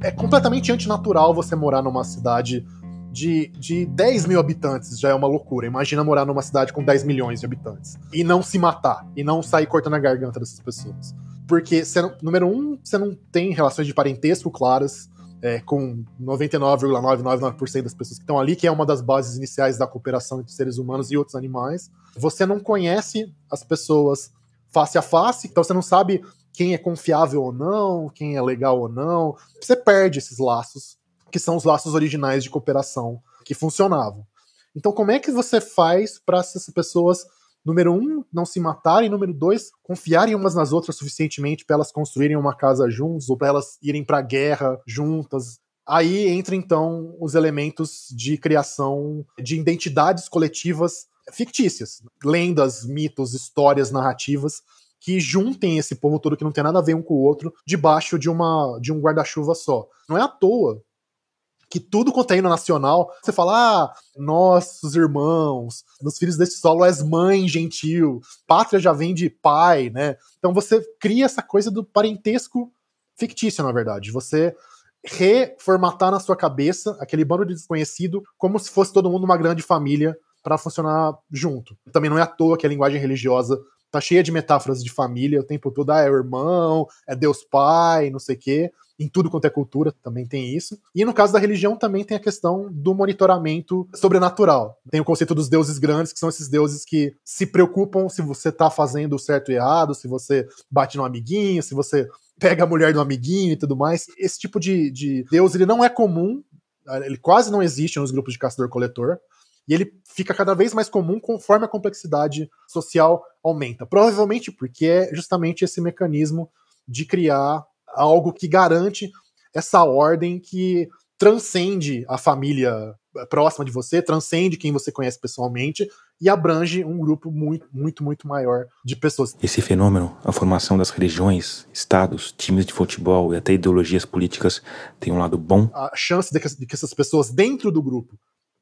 É completamente antinatural você morar numa cidade de, de 10 mil habitantes, já é uma loucura. Imagina morar numa cidade com 10 milhões de habitantes. E não se matar, e não sair cortando a garganta dessas pessoas. Porque, não- número um, você não tem relações de parentesco claras. É, com 99,999% das pessoas que estão ali, que é uma das bases iniciais da cooperação entre seres humanos e outros animais. Você não conhece as pessoas face a face, então você não sabe quem é confiável ou não, quem é legal ou não. Você perde esses laços, que são os laços originais de cooperação que funcionavam. Então, como é que você faz para essas pessoas número um, não se matarem, número dois, confiarem umas nas outras suficientemente para elas construírem uma casa juntos ou para elas irem para guerra juntas. Aí entra então os elementos de criação de identidades coletivas fictícias, lendas, mitos, histórias, narrativas que juntem esse povo todo que não tem nada a ver um com o outro debaixo de uma de um guarda-chuva só. Não é à toa que tudo quanto é hino nacional, você fala, ah, nossos irmãos, nos filhos desse solo és mãe gentil, pátria já vem de pai, né? Então você cria essa coisa do parentesco fictício, na verdade. Você reformatar na sua cabeça aquele bando de desconhecido como se fosse todo mundo uma grande família para funcionar junto. Também não é à toa que a linguagem religiosa tá cheia de metáforas de família o tempo todo. Ah, é o irmão, é Deus Pai, não sei o quê em tudo quanto é cultura também tem isso. E no caso da religião também tem a questão do monitoramento sobrenatural. Tem o conceito dos deuses grandes, que são esses deuses que se preocupam se você tá fazendo certo ou errado, se você bate no amiguinho, se você pega a mulher do amiguinho e tudo mais. Esse tipo de, de deus, ele não é comum, ele quase não existe nos grupos de caçador-coletor. E ele fica cada vez mais comum conforme a complexidade social aumenta. Provavelmente porque é justamente esse mecanismo de criar algo que garante essa ordem que transcende a família próxima de você, transcende quem você conhece pessoalmente e abrange um grupo muito, muito, muito maior de pessoas. Esse fenômeno, a formação das religiões, estados, times de futebol e até ideologias políticas tem um lado bom. A chance de que, de que essas pessoas dentro do grupo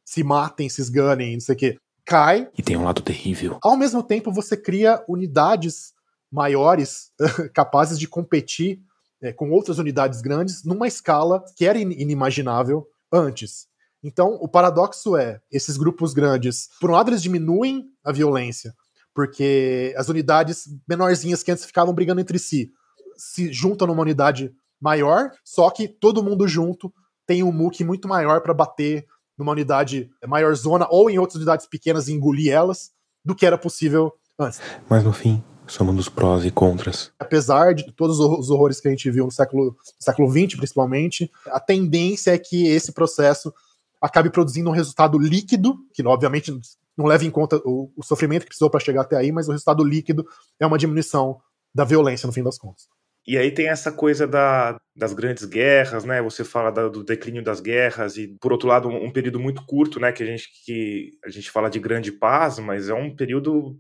se matem, se esganem, não sei o quê, cai. E tem um lado terrível. Ao mesmo tempo, você cria unidades maiores capazes de competir é, com outras unidades grandes numa escala que era inimaginável antes. Então, o paradoxo é: esses grupos grandes, por um lado, eles diminuem a violência, porque as unidades menorzinhas que antes ficavam brigando entre si se juntam numa unidade maior, só que todo mundo junto tem um muque muito maior para bater numa unidade maior zona ou em outras unidades pequenas e engolir elas do que era possível antes. Mas no fim, somando dos prós e contras. Apesar de todos os horrores que a gente viu no século, século XX, principalmente, a tendência é que esse processo acabe produzindo um resultado líquido, que obviamente não leva em conta o, o sofrimento que precisou para chegar até aí, mas o resultado líquido é uma diminuição da violência, no fim das contas. E aí tem essa coisa da, das grandes guerras, né? Você fala da, do declínio das guerras e, por outro lado, um, um, período muito curto, né? Que a gente que a gente fala de grande paz, mas é um período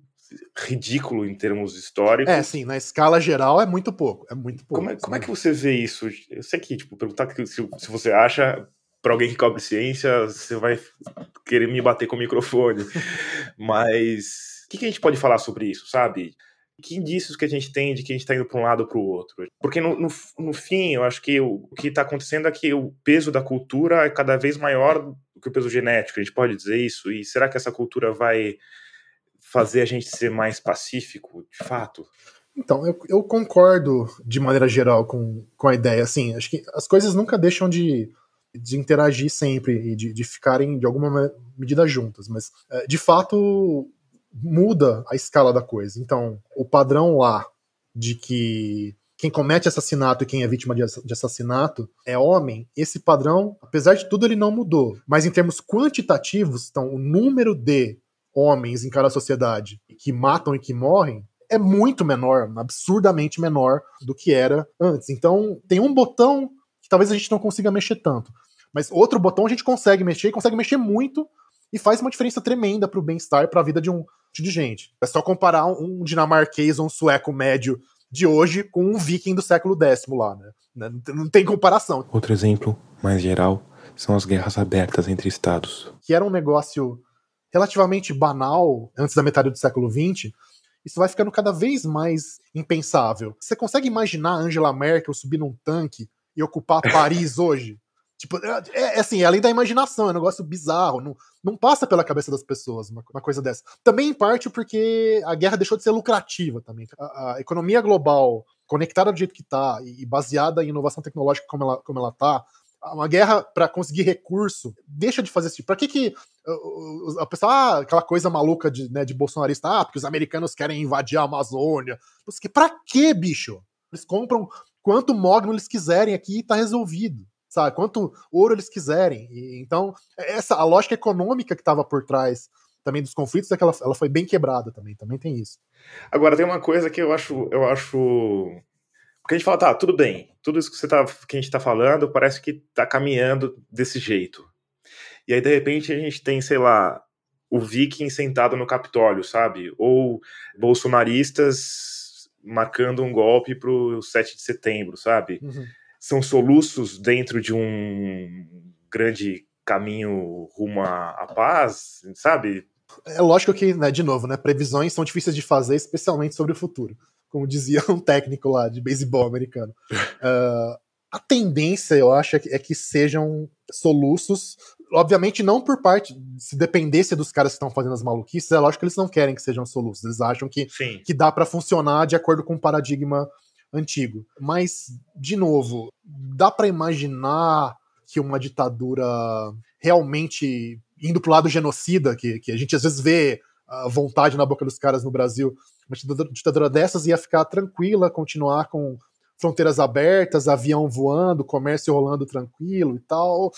ridículo em termos históricos. É, sim, na escala geral é muito pouco. É muito pouco. Como é, como é que você vê isso? Eu sei que, tipo, perguntar se, se você acha para alguém que cobre ciência, você vai querer me bater com o microfone. Mas o que, que, a gente pode falar sobre isso, sabe? Que indícios que a gente tem de que a gente está indo para um lado ou para o outro? Porque no, no, no, fim, eu acho que o, o que está acontecendo é que o peso da cultura é cada vez maior do que o peso genético. A gente pode dizer isso? E será que essa cultura vai fazer a gente ser mais pacífico, de fato? Então, eu, eu, concordo de maneira geral com, com a ideia. Assim, acho que as coisas nunca deixam de, de interagir sempre e de, de ficarem, de alguma medida, juntas. Mas, é, de fato, muda a escala da coisa. Então, o padrão lá de que quem comete assassinato e quem é vítima de assassinato é homem, esse padrão, apesar de tudo, ele não mudou. Mas em termos quantitativos, então, o número de homens em cada sociedade que matam e que morrem é muito menor, absurdamente menor do que era antes. Então, tem um botão que talvez a gente não consiga mexer tanto. Mas outro botão a gente consegue mexer, consegue mexer muito, e faz uma diferença tremenda para o bem-estar, para a vida de um de gente. É só comparar um dinamarquês ou um sueco médio de hoje com um viking do século X lá, né? Não tem comparação. Outro exemplo mais geral são as guerras abertas entre estados. Que era um negócio relativamente banal antes da metade do século XX, isso vai ficando cada vez mais impensável. Você consegue imaginar Angela Merkel subir num tanque e ocupar Paris hoje? Tipo, é, é, assim, é além da imaginação, é um negócio bizarro, não, não passa pela cabeça das pessoas uma, uma, coisa dessa. Também em parte porque a guerra deixou de ser lucrativa também. A, a economia global conectada do jeito que está e, e baseada em inovação tecnológica como ela, como ela tá, uma guerra para conseguir recurso. Deixa de fazer isso. Tipo, pra que que a pessoa, ah, aquela coisa maluca de, né, de bolsonarista, ah, porque os americanos querem invadir a Amazônia. Pra que, bicho? Eles compram quanto mogno eles quiserem aqui e tá resolvido. Sabe? Quanto ouro eles quiserem. E, então, essa a lógica econômica que estava por trás também dos conflitos é que ela, ela foi bem quebrada também. Também tem isso. Agora, tem uma coisa que eu acho, eu acho porque a gente fala, tá, tudo bem, tudo isso que, você tá, que a gente tá falando parece que tá caminhando desse jeito. E aí, de repente, a gente tem, sei lá, o Viking sentado no Capitólio, sabe? Ou bolsonaristas marcando um golpe pro 7 de setembro, sabe? Uhum. São soluços dentro de um grande caminho rumo à paz, sabe? É lógico que, né, de novo, né, previsões são difíceis de fazer, especialmente sobre o futuro como dizia um técnico lá de beisebol americano. Uh, a tendência, eu acho, é que, é que, sejam soluços. Obviamente, não por parte. Se dependesse dos caras que estão fazendo as maluquices, é lógico que eles não querem que sejam soluços. Eles acham que, que dá para funcionar de acordo com o paradigma antigo. Mas, de novo, dá para imaginar que uma ditadura realmente indo pro lado genocida, que, que a gente às vezes vê a vontade na boca dos caras no Brasil, uma ditadura dessas ia ficar tranquila, continuar com fronteiras abertas, avião voando, comércio rolando tranquilo e tal.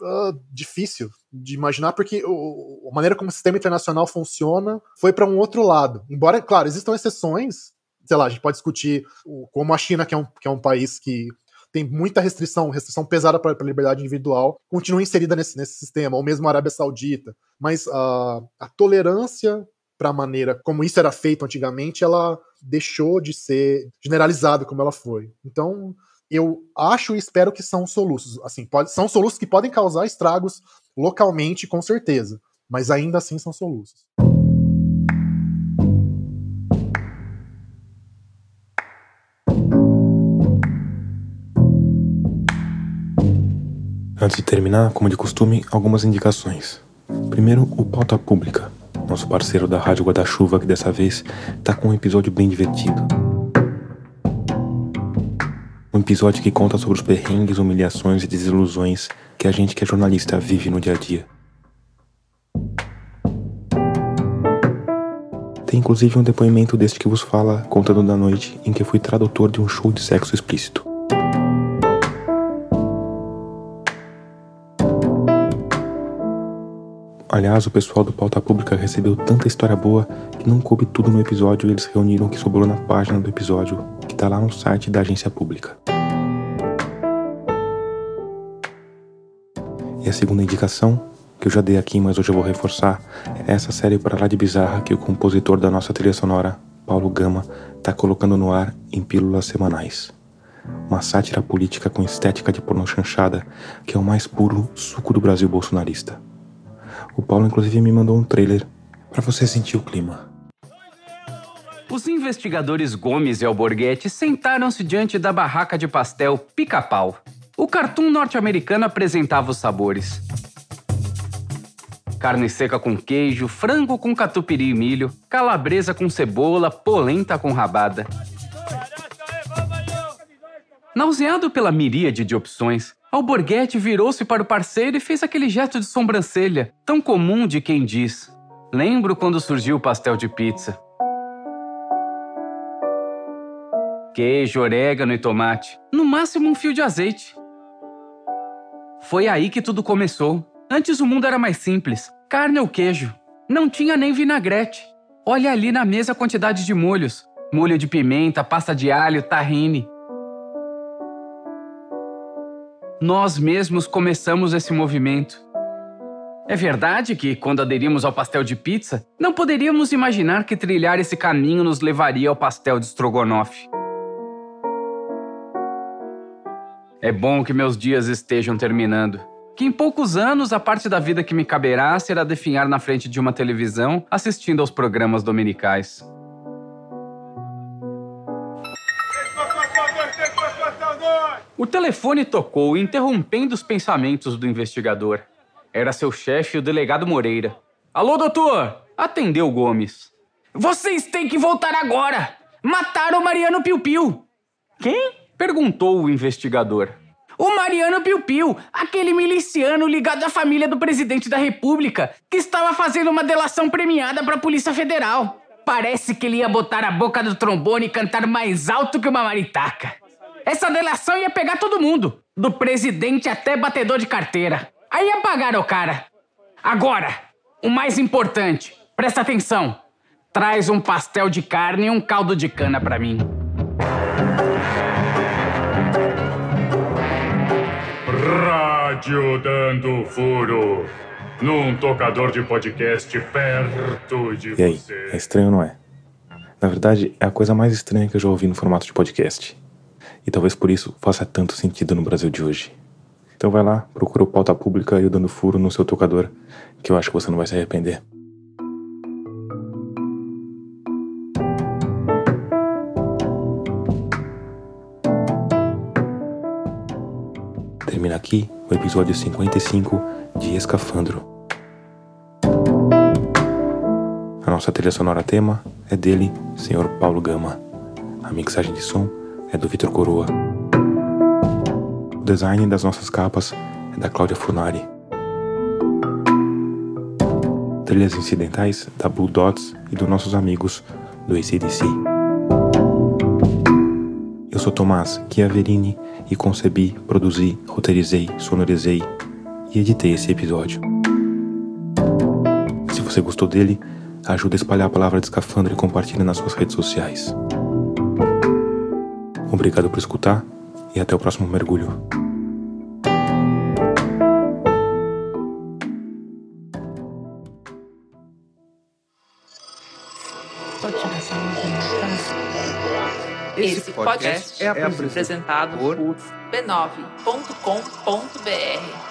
Uh, difícil de imaginar, porque o, a maneira como o sistema internacional funciona foi para um outro lado. Embora, claro, existam exceções, sei lá, a gente pode discutir como a China, que é um, que é um país que tem muita restrição, restrição pesada para a liberdade individual, continua inserida nesse, nesse sistema, ou mesmo a Arábia Saudita. Mas uh, a tolerância para a maneira como isso era feito antigamente, ela deixou de ser generalizada como ela foi. Então, eu acho e espero que são soluços. Assim, pode, são soluços que podem causar estragos localmente, com certeza, mas ainda assim são soluços. Antes de terminar, como de costume, algumas indicações. Primeiro, o Pauta Pública, nosso parceiro da Rádio Guarda-Chuva, que dessa vez tá com um episódio bem divertido. Um episódio que conta sobre os perrengues, humilhações e desilusões que a gente que é jornalista vive no dia a dia. Tem inclusive um depoimento deste que vos fala, contando da noite em que fui tradutor de um show de sexo explícito. Aliás, o pessoal do Pauta Pública recebeu tanta história boa que não coube tudo no episódio e eles reuniram o que sobrou na página do episódio, que tá lá no site da agência pública. E a segunda indicação, que eu já dei aqui, mas hoje eu vou reforçar, é essa série para lá de bizarra que o compositor da nossa trilha sonora, Paulo Gama, tá colocando no ar em pílulas semanais. Uma sátira política com estética de porno chanchada, que é o mais puro suco do Brasil bolsonarista. O Paulo, inclusive, me mandou um trailer para você sentir o clima. Os investigadores Gomes e Alborguete sentaram-se diante da barraca de pastel Pica-Pau. O cartoon norte-americano apresentava os sabores. Carne seca com queijo, frango com catupiry e milho, calabresa com cebola, polenta com rabada. Nauseado pela miríade de opções, Alborguete virou-se para o parceiro e fez aquele gesto de sobrancelha, tão comum de quem diz: Lembro quando surgiu o pastel de pizza. Queijo, orégano e tomate, no máximo um fio de azeite. Foi aí que tudo começou. Antes o mundo era mais simples: carne ou queijo. Não tinha nem vinagrete. Olha ali na mesa a quantidade de molhos: molho de pimenta, pasta de alho, tahine. Nós mesmos começamos esse movimento. É verdade que, quando aderimos ao pastel de pizza, não poderíamos imaginar que trilhar esse caminho nos levaria ao pastel de estrogonofe. É bom que meus dias estejam terminando. Que em poucos anos a parte da vida que me caberá será definhar na frente de uma televisão assistindo aos programas dominicais. O telefone tocou, interrompendo os pensamentos do investigador. Era seu chefe, o delegado Moreira. Alô, doutor! Atendeu Gomes. Vocês têm que voltar agora! Mataram Mariano Piu Piu! Quem? Perguntou o investigador. O Mariano Piu Piu, aquele miliciano ligado à família do presidente da república, que estava fazendo uma delação premiada para a Polícia Federal. Parece que ele ia botar a boca do trombone e cantar mais alto que uma maritaca. Essa delação ia pegar todo mundo, do presidente até batedor de carteira. Aí ia pagar o cara. Agora, o mais importante, presta atenção. Traz um pastel de carne e um caldo de cana para mim. Rádio dando furo. Num tocador de podcast perto de E aí, você. é estranho ou não é? Na verdade, é a coisa mais estranha que eu já ouvi no formato de podcast. E talvez por isso faça tanto sentido no Brasil de hoje. Então vai lá, procura o Pauta Pública e o Dando Furo no seu tocador, que eu acho que você não vai se arrepender. Termina aqui o episódio 55 de Escafandro. A nossa trilha sonora tema é dele, Sr. Paulo Gama. A mixagem de som é do Vitor Coroa. O design das nossas capas é da Cláudia Funari. Trilhas incidentais da Blue Dots e dos nossos amigos do ACDC. Eu sou Tomás Chiaverini e concebi, produzi, roteirizei, sonorizei e editei esse episódio. Se você gostou dele, ajude a espalhar a palavra de escafandro e compartilhe nas suas redes sociais. Obrigado por escutar e até o próximo mergulho. Esse podcast é apresentado por b9.com.br.